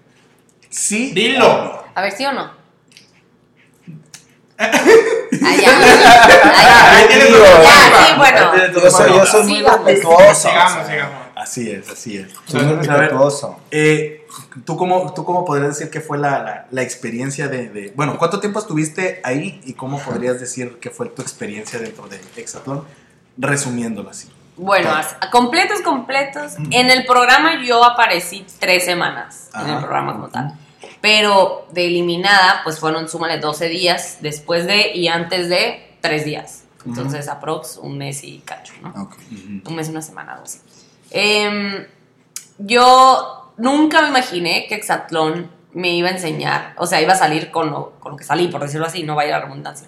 Sí. Dilo. A ver, ¿sí o no? Ah. Ah, Ahí sí, bueno. Yo soy, yo soy muy respetuoso. Sigamos, sigamos. Así es, así es. Soy muy respetuoso. eh, ¿tú, cómo, ¿Tú cómo podrías decir que fue la, la, la experiencia de, de- Bueno, ¿cuánto tiempo estuviste ahí y cómo podrías decir que fue tu experiencia dentro de Exatlón? Resumiéndolo así. Bueno, completos, completos. En el programa yo aparecí tres semanas en el Ajá. programa como tal. Pero de eliminada, pues fueron, súmale 12 días después de y antes de tres días. Entonces, aprox un mes y cacho, ¿no? Un mes una semana, algo así. Em, yo nunca me imaginé que Exatlón me iba a enseñar, o sea, iba a salir con lo, con lo que salí, por decirlo así, no vaya a la redundancia.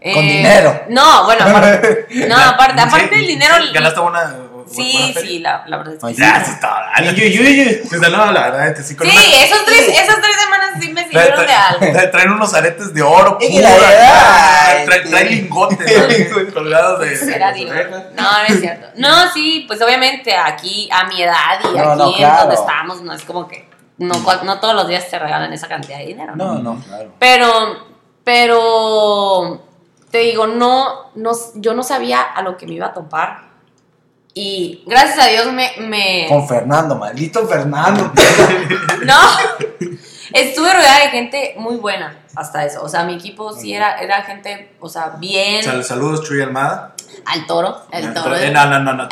Eh, dinero. No, bueno, aparte, no, aparte, aparte Sí, del dinero. sí, ¿Ganaste buena, Sí, sí, la, la verdad es que sí. Sea, no, la verdad es que sí. con Sí, una- esos tres, esas tres semanas sí me sirvieron de algo. trae- Traen unos aretes de oro Es que pura. la verdad, Trae, trae este- lingotes ¿no? colgados de. No, no es cierto. No, sí, pues obviamente aquí a mi edad y No, aquí no, en donde estamos, no es como que no, no todos los días te regalan esa cantidad de dinero. No, no, claro. Pero, pero, te digo, no, no, yo no sabía a lo que me iba a topar. Y gracias a Dios me, me, Con Fernando, maldito Fernando. No, estuve rodeada de gente muy buena hasta eso. O sea, mi equipo sí era, era gente, o sea, bien. Sal- saludos, Chuy Almada. Al toro, el toro. Eh, No, no, no, no.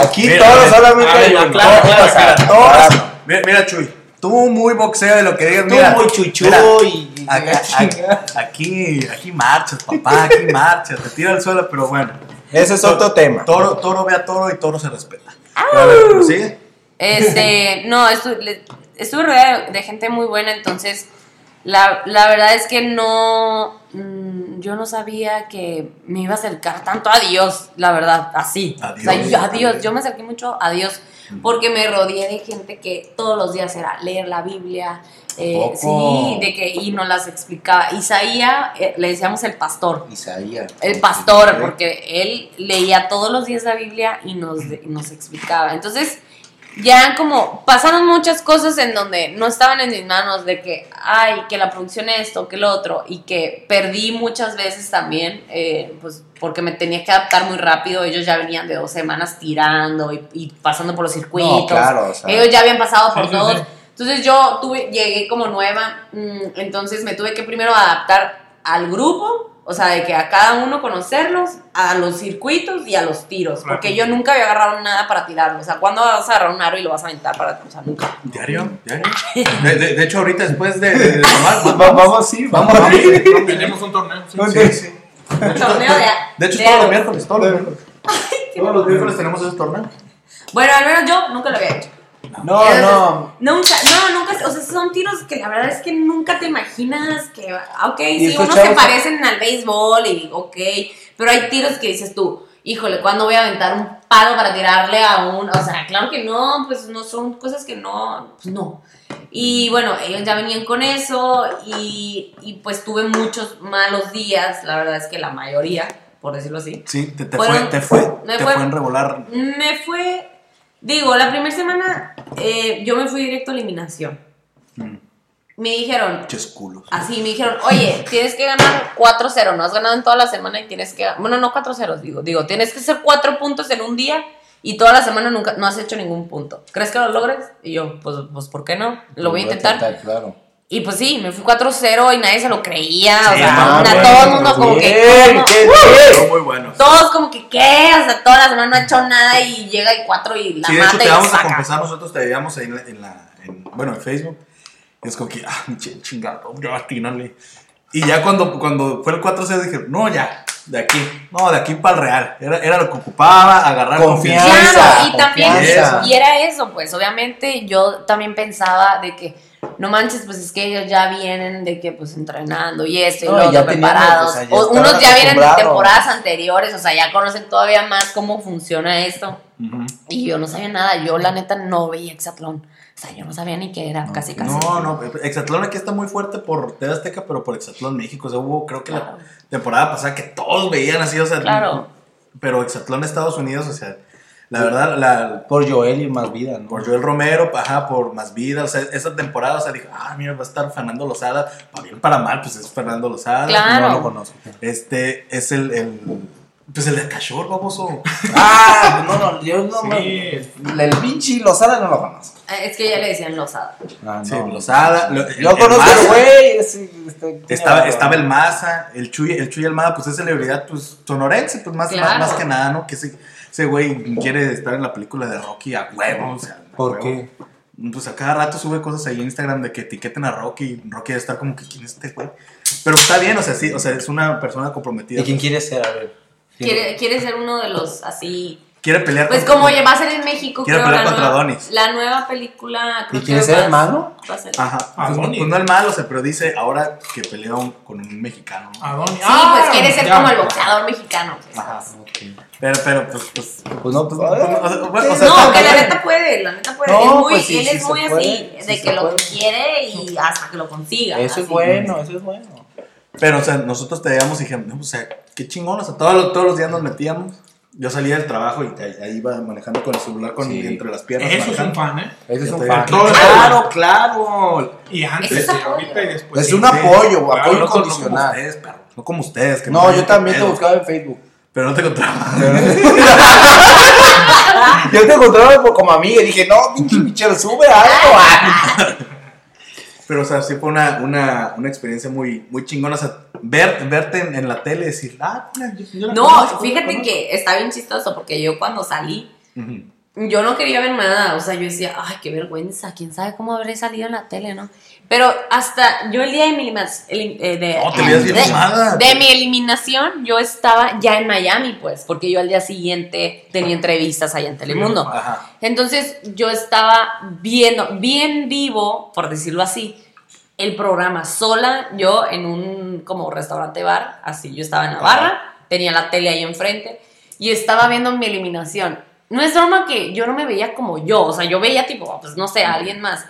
Aquí todos solamente claro, claro, mira, Chuy. Tú muy boxeo de lo que digas. Tú Mira, muy chuchu mira, y. acá- Aquí, aquí marchas, papá, aquí marchas. Te tira al suelo, pero bueno. Ese es otro tema. Toro, toro ve a toro y toro se respeta. A ver, pero sigue. Este, no, estu- le- estuve rodeada de, de gente muy buena, entonces la, la verdad es que no, mm, yo no sabía que me iba a acercar tanto a Dios, la verdad, así. A O sea, Dios. yo- a Dios, yo me acerqué mucho a Dios porque me rodeé de gente que todos los días era leer la Biblia. eh, sí, de que y nos las explicaba. Isaías, eh, le decíamos el pastor. Isaías. El pastor, porque él leía todos los días la Biblia y nos, y nos explicaba. Entonces, ya como pasaron muchas cosas en donde no estaban en mis manos, de que, ay, que la producción esto, que lo otro, y que perdí muchas veces también, eh, pues porque me tenía que adaptar muy rápido. Ellos ya venían de dos semanas tirando y, y pasando por los circuitos. No, claro, o sea. Ellos ya habían pasado por Sí, sí, todos. sí. Entonces yo tuve, llegué como nueva, mm, entonces me tuve que primero adaptar al grupo, o sea, de que a cada uno conocerlos, a los circuitos y a los tiros, porque yo nunca había agarrado nada para tirarlo, o sea, ¿cuándo vas a agarrar un aro y lo vas a aventar para, o sea, nunca. Diario, diario. De, de- de hecho, ahorita después de, de- de tomar, Va- Vamos, sí, vamos. vamos. Tenemos un torneo. sí. Sí, sí. Torneo de De hecho, de todos los miércoles, todos los miércoles. Todos los miércoles tenemos ese torneo. Bueno, al menos yo nunca lo había hecho. No, Entonces, no. Nunca, no, nunca, o sea, son tiros que la verdad es que nunca te imaginas que, ah, ok, Y sí, unos se parecen al béisbol y ok, pero hay tiros que dices tú, híjole, ¿cuándo voy a aventar un palo para tirarle a un, o sea, claro que no, pues no son cosas que no, pues no. Y bueno, ellos ya venían con eso y, y pues tuve muchos malos días, la verdad es que la mayoría, por decirlo así. Sí, te, te Fueron- fue, te fue, me te fue- fue en regular. Me fue, digo, la primera semana eh, yo me fui directo a eliminación. Mm, Me dijeron, Chesculos. así, me dijeron, oye, tienes que ganar 4-0, no has ganado en toda la semana y tienes que, bueno, no 4-0, digo, digo, tienes que hacer 4 puntos en un día y toda la semana nunca, no has hecho ningún punto. ¿Crees que lo logres? Y yo, pues, pues ¿por qué no? Lo voy a intentar. Claro. Y pues sí, me fui 4-0 y nadie se lo creía, o Sí, sea, ah, na- bueno, todo el mundo como que... Bien, ¿cómo? qué. Son muy buenos. Todos como que, ¿qué? O sea, toda la semana no ha hecho nada y llega y cuatro y la Sí, de mata hecho, te y la vamos a saca. confesar, nosotros te veíamos ahí en la, en la- en- bueno, en Facebook. Y es como que, ah, chingado, ya atínale. Y ya cuando, cuando fue el 4-0 dije, no, ya, de aquí, no, de aquí para el Real. Era, era lo que ocupaba, agarrar Confianza. confianza. Claro, y también, confianza. y era eso, pues, obviamente yo también pensaba de que, no manches, pues es que ellos ya vienen de que, pues, entrenando y esto y No, tenían, preparados. o sea, ya unos ya vienen de temporadas anteriores, o sea, ya conocen todavía más cómo funciona esto. Y yo no sabía nada, yo la neta no veía Exatlón. O sea, yo no sabía ni qué era, casi casi. No, no, Exatlón aquí está muy fuerte por TV Azteca, pero por Exatlón México. O sea, hubo, creo que Claro. la temporada pasada que todos veían así, o sea, Claro. pero Exatlón Estados Unidos, o sea, la verdad, la, Por Joel y más vida, ¿no? por Joel Romero, ajá, por más vida, o sea, esa temporada, o sea, dije, ah, mira, va a estar Fernando Lozada, para bien, para mal, pues es Fernando Lozada. Claro. No lo conozco. Este es el, el pues el de Cachor, baboso. Ah, no, no, yo no Sí. me. El pinche Lozada no lo conozco. Ah, Es que ya le decían Lozada. Ah, Sí, no. Lozada. lo- Yo el conozco al güey. este, Estaba, estaba el Maza, el Chuy, el Chuy Almada, pues es celebridad, pues sonorense, pues más, Claro. más, más que nada, ¿no? Que ese, ese güey quiere estar en la película de Rocky a huevo, o sea. a ¿Por huevo. qué? Pues a cada rato sube cosas ahí en Instagram de que etiqueten a Rocky y Rocky debe estar como que quién es este güey. Pero está bien, o sea, sí, o sea, es una persona comprometida. ¿Y quién quiere ser? A ver. Quiere, quiere ser uno de los así Quiere pelear Pues contra- como oye, va a ser en México, Quiere creo, pelear la contra nueva, Adonis. La nueva película. creo ¿Y quiere ser el malo? va a ser- Ajá. Pues, no, pues el malo, o sea, pero dice ahora que pelea un- con un mexicano. ¿no? Adonis. Sí, Ah, pues quiere ser ya. como el boxeador mexicano. pues. Ajá. Pero, pero, pues, pues. Pues no, pues. o sea, bueno, o sea, no, que la neta puede, la neta puede. No, es muy, pues sí, él sí es muy así, sí de que lo puede. quiere y hasta que lo consiga. Eso es bueno, eso es bueno. Pero, o sea, nosotros te veíamos y dijimos, no, o sea, qué chingón, o sea, todos los, todos los días nos metíamos. Yo salía del trabajo y ahí, ahí iba manejando con el celular con, Sí. entre las piernas. Eso es un fan, ¿eh? Ese es un fan. Claro, claro. Y antes, Eso y ahorita y después. Es sí. un apoyo, Claro, apoyo no, como- no como incondicional. ustedes, perro. No como ustedes. que No, me- yo también te buscaba en Facebook. Pero no te encontraba. Yo te encontraba como amiga y dije, no, pinche Michelle, sube algo. Pero, o sea, sí fue una, una, una experiencia muy, muy chingona. O sea, ver, verte en, en la tele y decir, ah, yo, yo la No, conozco, fíjate conozco". que está bien chistoso porque yo cuando salí. Yo no quería ver nada, o sea, yo decía, ay, qué vergüenza, quién sabe cómo habré salido en la tele, ¿no? Pero hasta yo el día de mi, elim- eh, de, No, te veías bien de- mi eliminación, yo estaba ya en Miami, pues, porque yo al día siguiente tenía entrevistas allá en Telemundo. Ajá. Entonces yo estaba viendo, bien vivo, por decirlo así, el programa sola, yo en un como restaurante bar, así, yo estaba en la barra, tenía la tele ahí enfrente y estaba viendo mi eliminación. No es broma que yo no me veía como yo, o sea, yo veía tipo, pues no sé, a alguien más.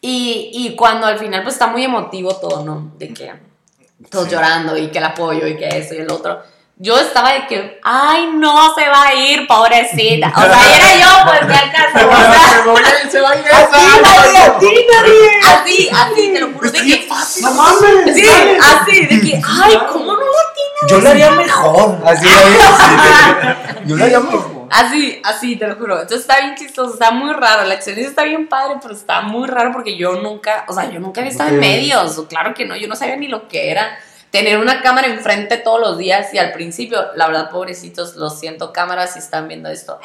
Y, y cuando al final pues está muy emotivo todo, ¿no? De que todos Sí. llorando y que el apoyo y que eso y el otro. Yo estaba de que, ay, no se va a ir, pobrecita. O sea, era yo, pues, de acaso. O sea, se va a ir así, así, te lo juro. De que, No mames. sí, así, de que, ay, ¿cómo no lo Yo lo haría mejor. Así lo haría. Yo lo haría mejor. Así, así, te lo juro. Entonces está bien chistoso, está muy raro. La experiencia está bien padre, pero está muy raro porque yo nunca, o sea, yo nunca había estado en medios. Claro que no, yo no sabía ni lo que era tener una cámara enfrente todos los días. Y al principio, la verdad, pobrecitos, lo siento, cámaras, si están viendo esto.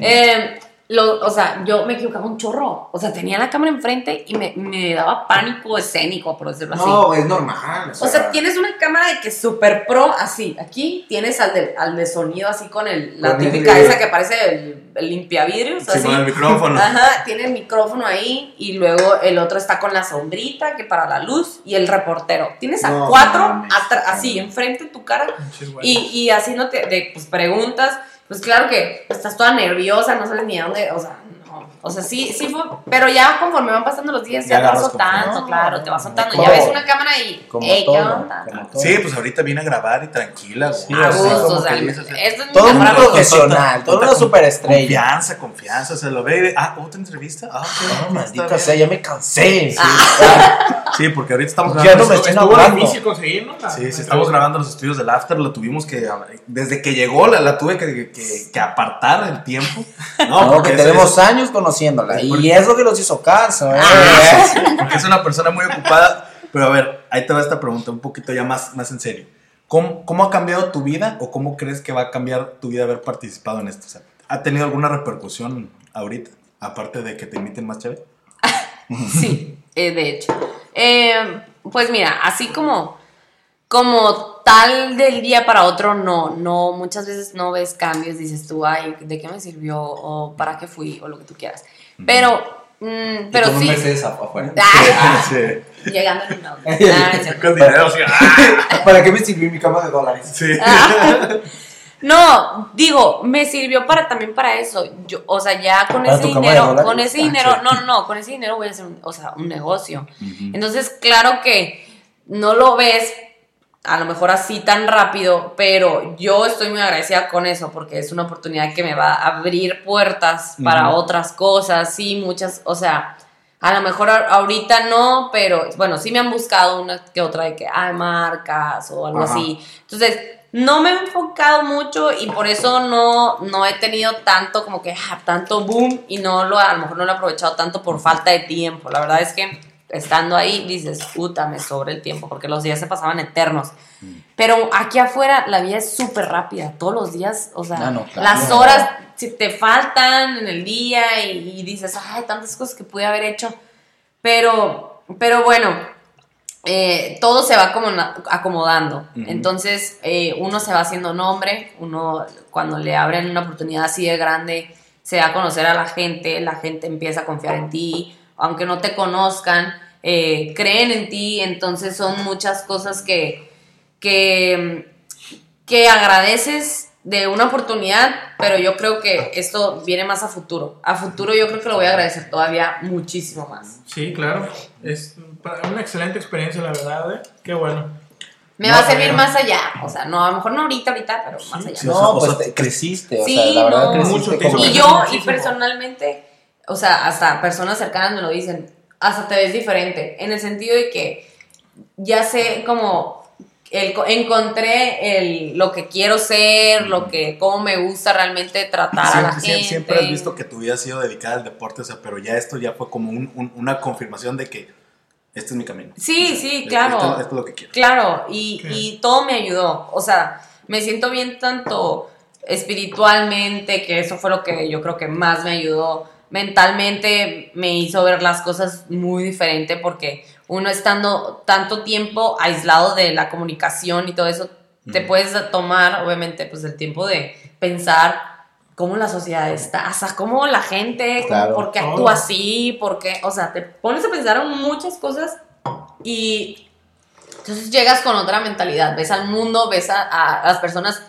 eh. Lo, o sea, yo me equivocaba un chorro. O sea, tenía la cámara enfrente y me, me daba pánico escénico, por decirlo así. No, es normal. O sea, tienes una cámara de que super pro así. Aquí tienes al de, al de sonido así con el, la Con típica esa que parece el, el limpiavidrios. Sí, así. con el micrófono. Ajá, tiene el micrófono ahí y luego el otro está con la sombrita que para la luz y el reportero. Tienes a No, cuatro así enfrente de tu cara Pinches güeyes. y, y haciéndote de pues, preguntas. Pues claro que estás toda nerviosa, no sabes ni a dónde, o sea, no. O sea, sí, sí fue, pero ya conforme van pasando los días Ya ya, te vas soltando, claro, te vas soltando. Ya ves todo. una cámara y, Como "Ey, ¿qué todo, onda?" todo. Sí, pues ahorita viene a grabar y tranquila. Sí, A gusto, o sea, esto es Todo un profesional, todo una superestrella. Confianza, confianza, se lo ve. Ah, otra entrevista. Ah, No, está maldita sea, ya me cansé. Sí, porque ahorita estamos Ya grabando. no me. La- Sí, sí, estamos grabando los estudios del After, lo tuvimos que. Desde que llegó, la, la tuve que, que- que apartar el tiempo. No, porque tenemos años conociéndola. Sí, porque- Y es lo que nos hizo caso, ¿eh? porque es una persona muy ocupada. Pero a ver, ahí te va esta pregunta, un poquito ya más, más en serio. ¿Cómo, ¿Cómo ha cambiado tu vida o cómo crees que va a cambiar tu vida haber participado en esto? O sea, ¿Ha tenido alguna repercusión ahorita? Aparte de que te inviten más chévere. Sí, eh, de hecho. Eh, pues mira, así como, como tal del día para otro, no, no, muchas veces no ves cambios, dices tú, ay, ¿de qué me sirvió? O ¿para qué fui? O lo que tú quieras. Pero, mm, pero sí. afuera. Ah, Sí. llegando en un auto. Ah. Con dinero, sí. ¡ah! ¿Para qué me sirvió mi cama de dólares? Sí. Ah. No, digo, me sirvió para también para eso. Yo, o sea, ya con ¿Para ese dinero, con ese Ah, dinero, sí. no, no, no, con ese dinero voy a hacer un, o sea, un negocio. Entonces, claro que no lo ves a lo mejor así tan rápido, pero yo estoy muy agradecida con eso porque es una oportunidad que me va a abrir puertas para otras cosas, sí, muchas, o sea, a lo mejor ahorita no, pero bueno, sí me han buscado una que otra de que hay marcas o algo Ajá. así. Entonces, no me he enfocado mucho y por eso no, no he tenido tanto como que ah, tanto boom y no lo a lo mejor no lo he aprovechado tanto por falta de tiempo. La verdad es que estando ahí dices, puta, me sobra el tiempo porque los días se pasaban eternos. Pero aquí afuera la vida es súper rápida, todos los días, o sea, Ah, no, claro. las horas si te faltan en el día y, y dices, ay, tantas cosas que pude haber hecho. Pero, pero bueno, eh, todo se va como acomodando. Entonces, eh, uno se va haciendo nombre, uno cuando le abren una oportunidad así de grande, se da a conocer a la gente, la gente empieza a confiar en ti, aunque no te conozcan, eh, creen en ti, entonces son muchas cosas que, que, que agradeces de una oportunidad, pero yo creo que esto viene más a futuro. A futuro yo creo que lo voy a agradecer todavía muchísimo más. Sí, claro. Es una excelente experiencia, la verdad, ¿eh? Qué bueno. Me No, va a servir más allá. O sea, no, a lo mejor no ahorita, ahorita, pero más allá. sí, No, o sea, pues te- creciste, o Sí, sea, la verdad no. creciste Mucho como- Y yo, y personalmente, o sea, hasta personas cercanas me lo dicen, hasta te ves diferente, en el sentido de que ya sé como, el, co- encontré el, lo que quiero ser, lo que, cómo me gusta realmente tratar a la Siempre, gente. siempre, siempre has visto que tu vida ha sido dedicada al deporte, o sea, pero ya esto ya fue como un- un- una confirmación de que este es mi camino. Sí, sí, claro. Esto, esto es lo que quiero. Claro, y, y todo me ayudó. O sea, me siento bien tanto espiritualmente, que eso fue lo que yo creo que más me ayudó. Mentalmente me hizo ver las cosas muy diferente porque uno estando tanto tiempo aislado de la comunicación y todo eso, te puedes tomar, obviamente, pues el tiempo de pensar cómo la sociedad está, o sea, cómo la gente, cómo- Claro. por qué actúa así, por qué, o sea, te pones a pensar en muchas cosas y entonces llegas con otra mentalidad, ves al mundo, ves a, a las personas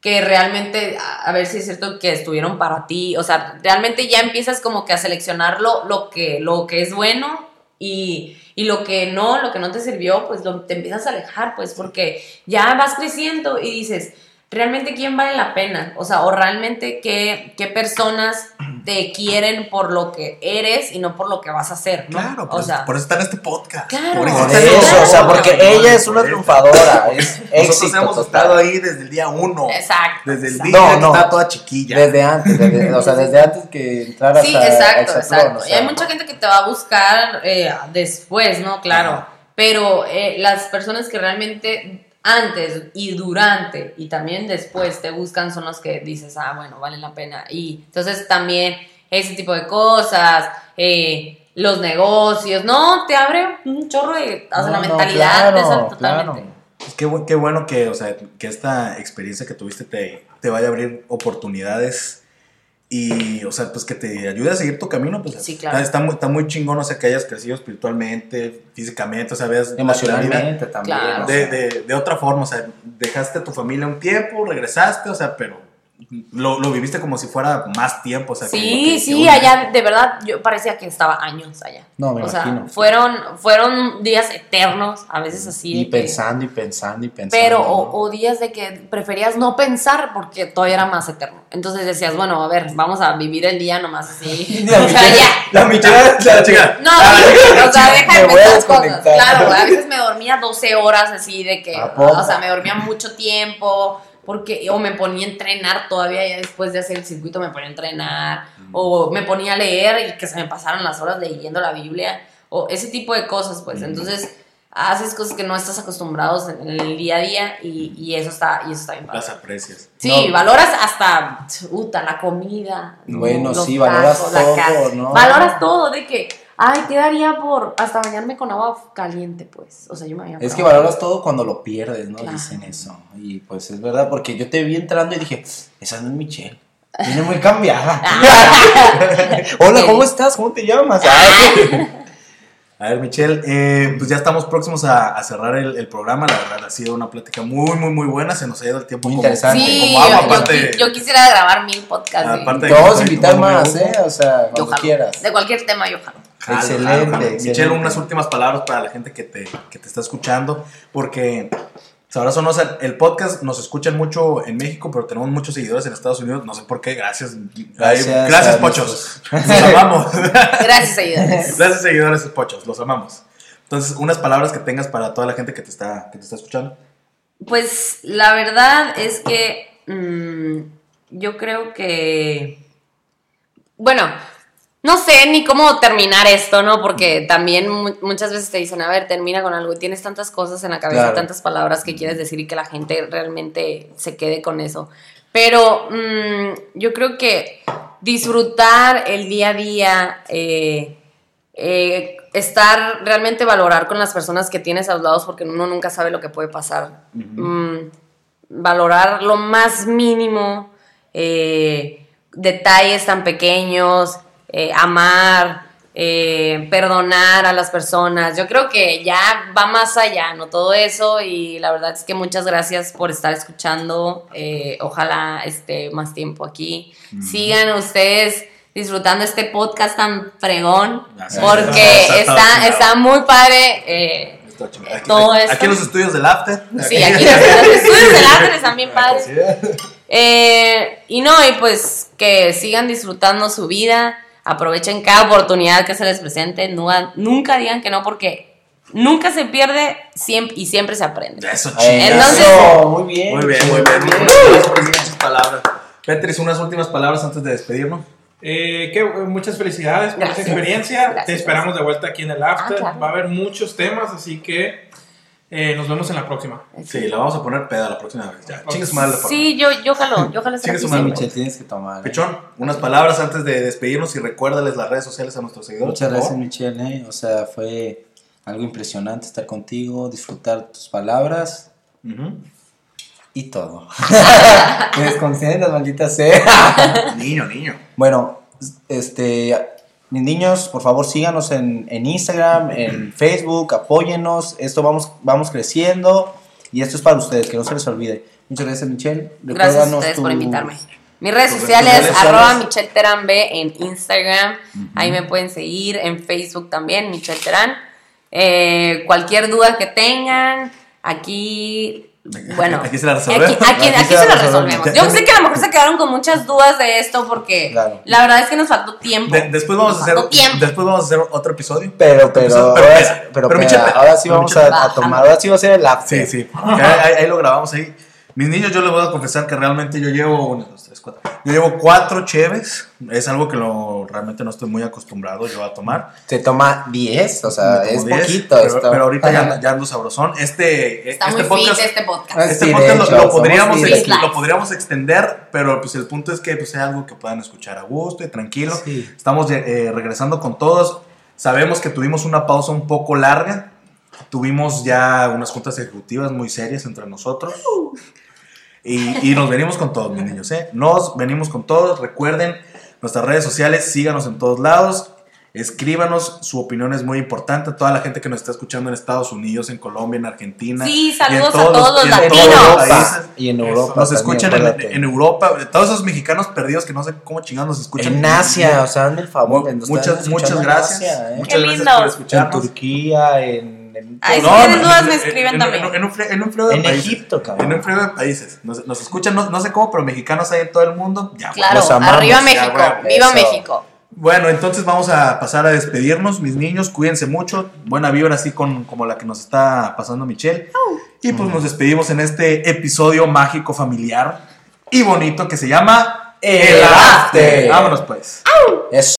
que realmente, a, ver si es cierto que estuvieron para ti, o sea, realmente ya empiezas como que a seleccionar lo, lo, que, lo que es bueno y, y lo que no, lo que no te sirvió, pues lo, te empiezas a alejar, pues porque ya vas creciendo y dices, realmente quién vale la pena, o sea, o realmente qué, qué personas te quieren por lo que eres y no por lo que vas a hacer, ¿no? Claro, o por, sea, por eso está en este podcast. Claro. Por Por está en eso, este o sea, porque cabrón, ella es una por eso. triunfadora, es Nosotros éxito hemos total. estado ahí desde el día uno. exacto. Desde el exacto. día No, que no. estaba toda chiquilla. Desde antes, desde- o sea, desde antes que entraras Sí, a exacto, Hexatlón, exacto. o y sea, hay mucha gente que te va a buscar eh, después, ¿no? Claro. Ajá. Pero eh, las personas que realmente antes y durante y también después te buscan son los que dices, ah, bueno, vale la pena. Y entonces también ese tipo de cosas, eh, los negocios, no, te abre un chorro de, o sea, la No, no, mentalidad de claro, totalmente. claro. Pues qué, qué bueno que, o sea, que esta experiencia que tuviste te, te vaya a abrir oportunidades y, o sea, pues que te ayude a seguir tu camino. Pues Sí, claro. está, está muy, está muy chingón, o sea, que hayas crecido espiritualmente, físicamente, o sea, veas Emocionalmente también. Claro. o de, sea. de, de otra forma, o sea, dejaste a tu familia un tiempo, regresaste, o sea, pero lo, lo viviste como si fuera más tiempo, o sea, Sí, que- sí, allá de verdad yo parecía que estaba años allá. No, me o sea, imagino. fueron fueron días eternos, a veces así. Y de que- pensando y pensando y pensando. pero ¿no? o, o días de que preferías no pensar porque todavía era más eterno. Entonces decías, bueno, a ver, vamos a vivir el día nomás así. La o sea, ya. La La chica. No, o sea, deja de Me voy a pensar cosas. desconectar. Claro, a veces me dormía 12 horas así de que, o sea, me dormía mucho tiempo, porque, o me ponía a entrenar todavía, ya después de hacer el circuito me ponía a entrenar, o me ponía a leer y que se me pasaran las horas leyendo la Biblia, o ese tipo de cosas, pues. Entonces, haces cosas que no estás acostumbrados en el día a día y, y eso está, y eso está bien padre. Las aprecias. Sí, No. valoras hasta puta, la comida. Bueno, los sí, valoras todo, carne. ¿no? Valoras todo, de que, ay, ¿qué daría por hasta bañarme con agua caliente, pues? O sea, yo me bañaba Es que agua valoras todo cuando lo pierdes, ¿no? Claro. Dicen eso. Y pues es verdad, porque yo te vi entrando y dije, esa no es Michelle. Viene muy cambiada. Hola, ¿cómo estás? ¿Cómo te llamas? Ay, A ver, Michelle, eh, pues ya estamos próximos a, a cerrar el, el programa. La verdad, ha sido una plática muy, muy, muy buena. Se nos ha ido el tiempo Muy como, interesante. Sí, como agua. yo, Aparte, yo quisiera grabar mil podcasts. de- Aparte a Ay, invitar más. ¿eh? O sea, cuando quieras. De cualquier tema yo jalo. Jalo, Excelente, jalo, jalo. excelente. Michelle, unas últimas palabras para la gente que te, que te está escuchando, porque sabrás o no, el podcast nos escuchan mucho en México, pero tenemos muchos seguidores en Estados Unidos, no sé por qué, gracias. Gracias gracias Pochos. Los amamos. Gracias, seguidores. gracias, seguidores Pochos, los amamos. Entonces, unas palabras que tengas para toda la gente que te está, que te está escuchando. Pues la verdad es que mm, yo creo que, bueno, no sé ni cómo terminar esto, ¿no? Porque también mu- muchas veces te dicen, a ver, termina con algo y tienes tantas cosas en la cabeza, Claro. tantas palabras que quieres decir y que la gente realmente se quede con eso. Pero mm, yo creo que disfrutar el día a día, eh, eh, estar realmente valorar con las personas que tienes a los lados porque uno nunca sabe lo que puede pasar. Mm, valorar lo más mínimo, eh, detalles tan pequeños, eh, amar, eh, perdonar a las personas. Yo creo que ya va más allá, ¿no? Todo eso y la verdad es que muchas gracias por estar escuchando. Eh, ojalá esté más tiempo aquí. Sigan ustedes disfrutando este podcast tan fregón Gracias. porque Está- está muy padre. eh, Aquí, Todo aquí los estudios del After. Sí, aquí los, los estudios del After están bien padres. Sí. Eh, y no, y pues que sigan disfrutando su vida, aprovechen cada oportunidad que se les presente, nunca, nunca digan que no porque nunca se pierde siempre, y siempre se aprende. Eso, chingas. Entonces- eso, muy bien. Muy bien, muy bien. Muchas palabras. Petris, unas últimas palabras antes de despedirnos. Eh, que, muchas felicidades por Gracias. esta experiencia. Gracias, Te esperamos de vuelta aquí en el After. Ah, claro. Va a haber muchos temas, así que eh, nos vemos en la próxima. Sí, la vamos a poner peda la próxima vez. Ya, Ok. chingue su madre. favor. Sí, yo, yo jalo, yo jalo Sí, madre. Michelle, tienes que tomar. ¿eh? Pichón, unas palabras antes de despedirnos y recuérdales las redes sociales a nuestros seguidores. Muchas gracias. Michelle. ¿eh? O sea, fue algo impresionante estar contigo, disfrutar tus palabras y todo. Me desconcentras, maldita sea. Niño, niño. Bueno, este, mis niños, por favor síganos en, en Instagram, en Facebook, apóyennos. Esto vamos, vamos creciendo y esto es para ustedes, que no se les olvide. Muchas gracias, Michelle. Gracias a ustedes tu- por invitarme. Mis redes sociales, arroba. Michelle Terán B en Instagram. Ahí me pueden seguir. En Facebook también, Michelle Terán. Eh, cualquier duda que tengan, aquí. Bueno, Aquí se la resolvemos. Aquí, aquí- Aquí aquí se la se la resolvemos. resolvemos. Yo sé que a lo mejor se quedaron con muchas dudas de esto porque Claro. la verdad es que nos faltó tiempo. De- después vamos a Nos hacer faltó tiempo. después vamos a hacer otro episodio. Pero, pero, Pero, ahora, pero, sí- pero, pero, espera, Michelle, ahora sí pero, vamos a, a tomar, ahora sí va a ser el after. Sí, sí. Ahí, ahí- ahí lo grabamos ahí. Mis niños, yo les voy a confesar que realmente yo llevo uno, dos, tres, cuatro. Yo llevo cuatro cheves. Es algo que lo, realmente no estoy muy acostumbrado yo a tomar. Se toma 10, o sea, es diez, poquito. Pero, esto. pero ahorita ya, ya ando sabrosón. Este, Está este muy podcast, fit este podcast. Ah, este Sí, podcast lo- hecho, lo, somos podríamos, ex- lo podríamos extender, pero pues el punto es que pues, sea algo que puedan escuchar a gusto y tranquilo. Sí. Estamos eh, regresando con todos. Sabemos que tuvimos una pausa un poco larga. Tuvimos ya unas juntas ejecutivas muy serias entre nosotros. Y, y nos venimos con todos, mis niños. ¿eh? Nos venimos con todos. Recuerden nuestras redes sociales, síganos en todos lados. Escríbanos, su opinión es muy importante. Toda la gente que nos está escuchando en Estados Unidos, en Colombia, en Argentina. Sí, y en saludos a todos los en todos latinos. los países. Y en Europa. Nos también, escuchan en, en Europa. Todos esos mexicanos perdidos que no sé cómo chingados nos escuchan. En Asia, o sea, hazme el favor. Muchas, muchas en gracias. Asia, ¿eh? Muchas Qué gracias lindo. por En escucharnos. Turquía, en. En- Ay, si tienen dudas, me en- escriben en- también. En, en un frío, en un frío de En países. Egipto, cabrón. En un frío de países. Nos, nos escuchan, no, no sé cómo, pero mexicanos hay en todo el mundo. Ya, Claro, Los amamos, arriba México, viva eso. México. Bueno, entonces vamos a pasar a despedirnos, mis niños. Cuídense mucho. Buena vibra, así con, como la que nos está pasando Michelle. Y pues nos despedimos en este episodio mágico, familiar y bonito que se llama El After. Vámonos pues. Eso.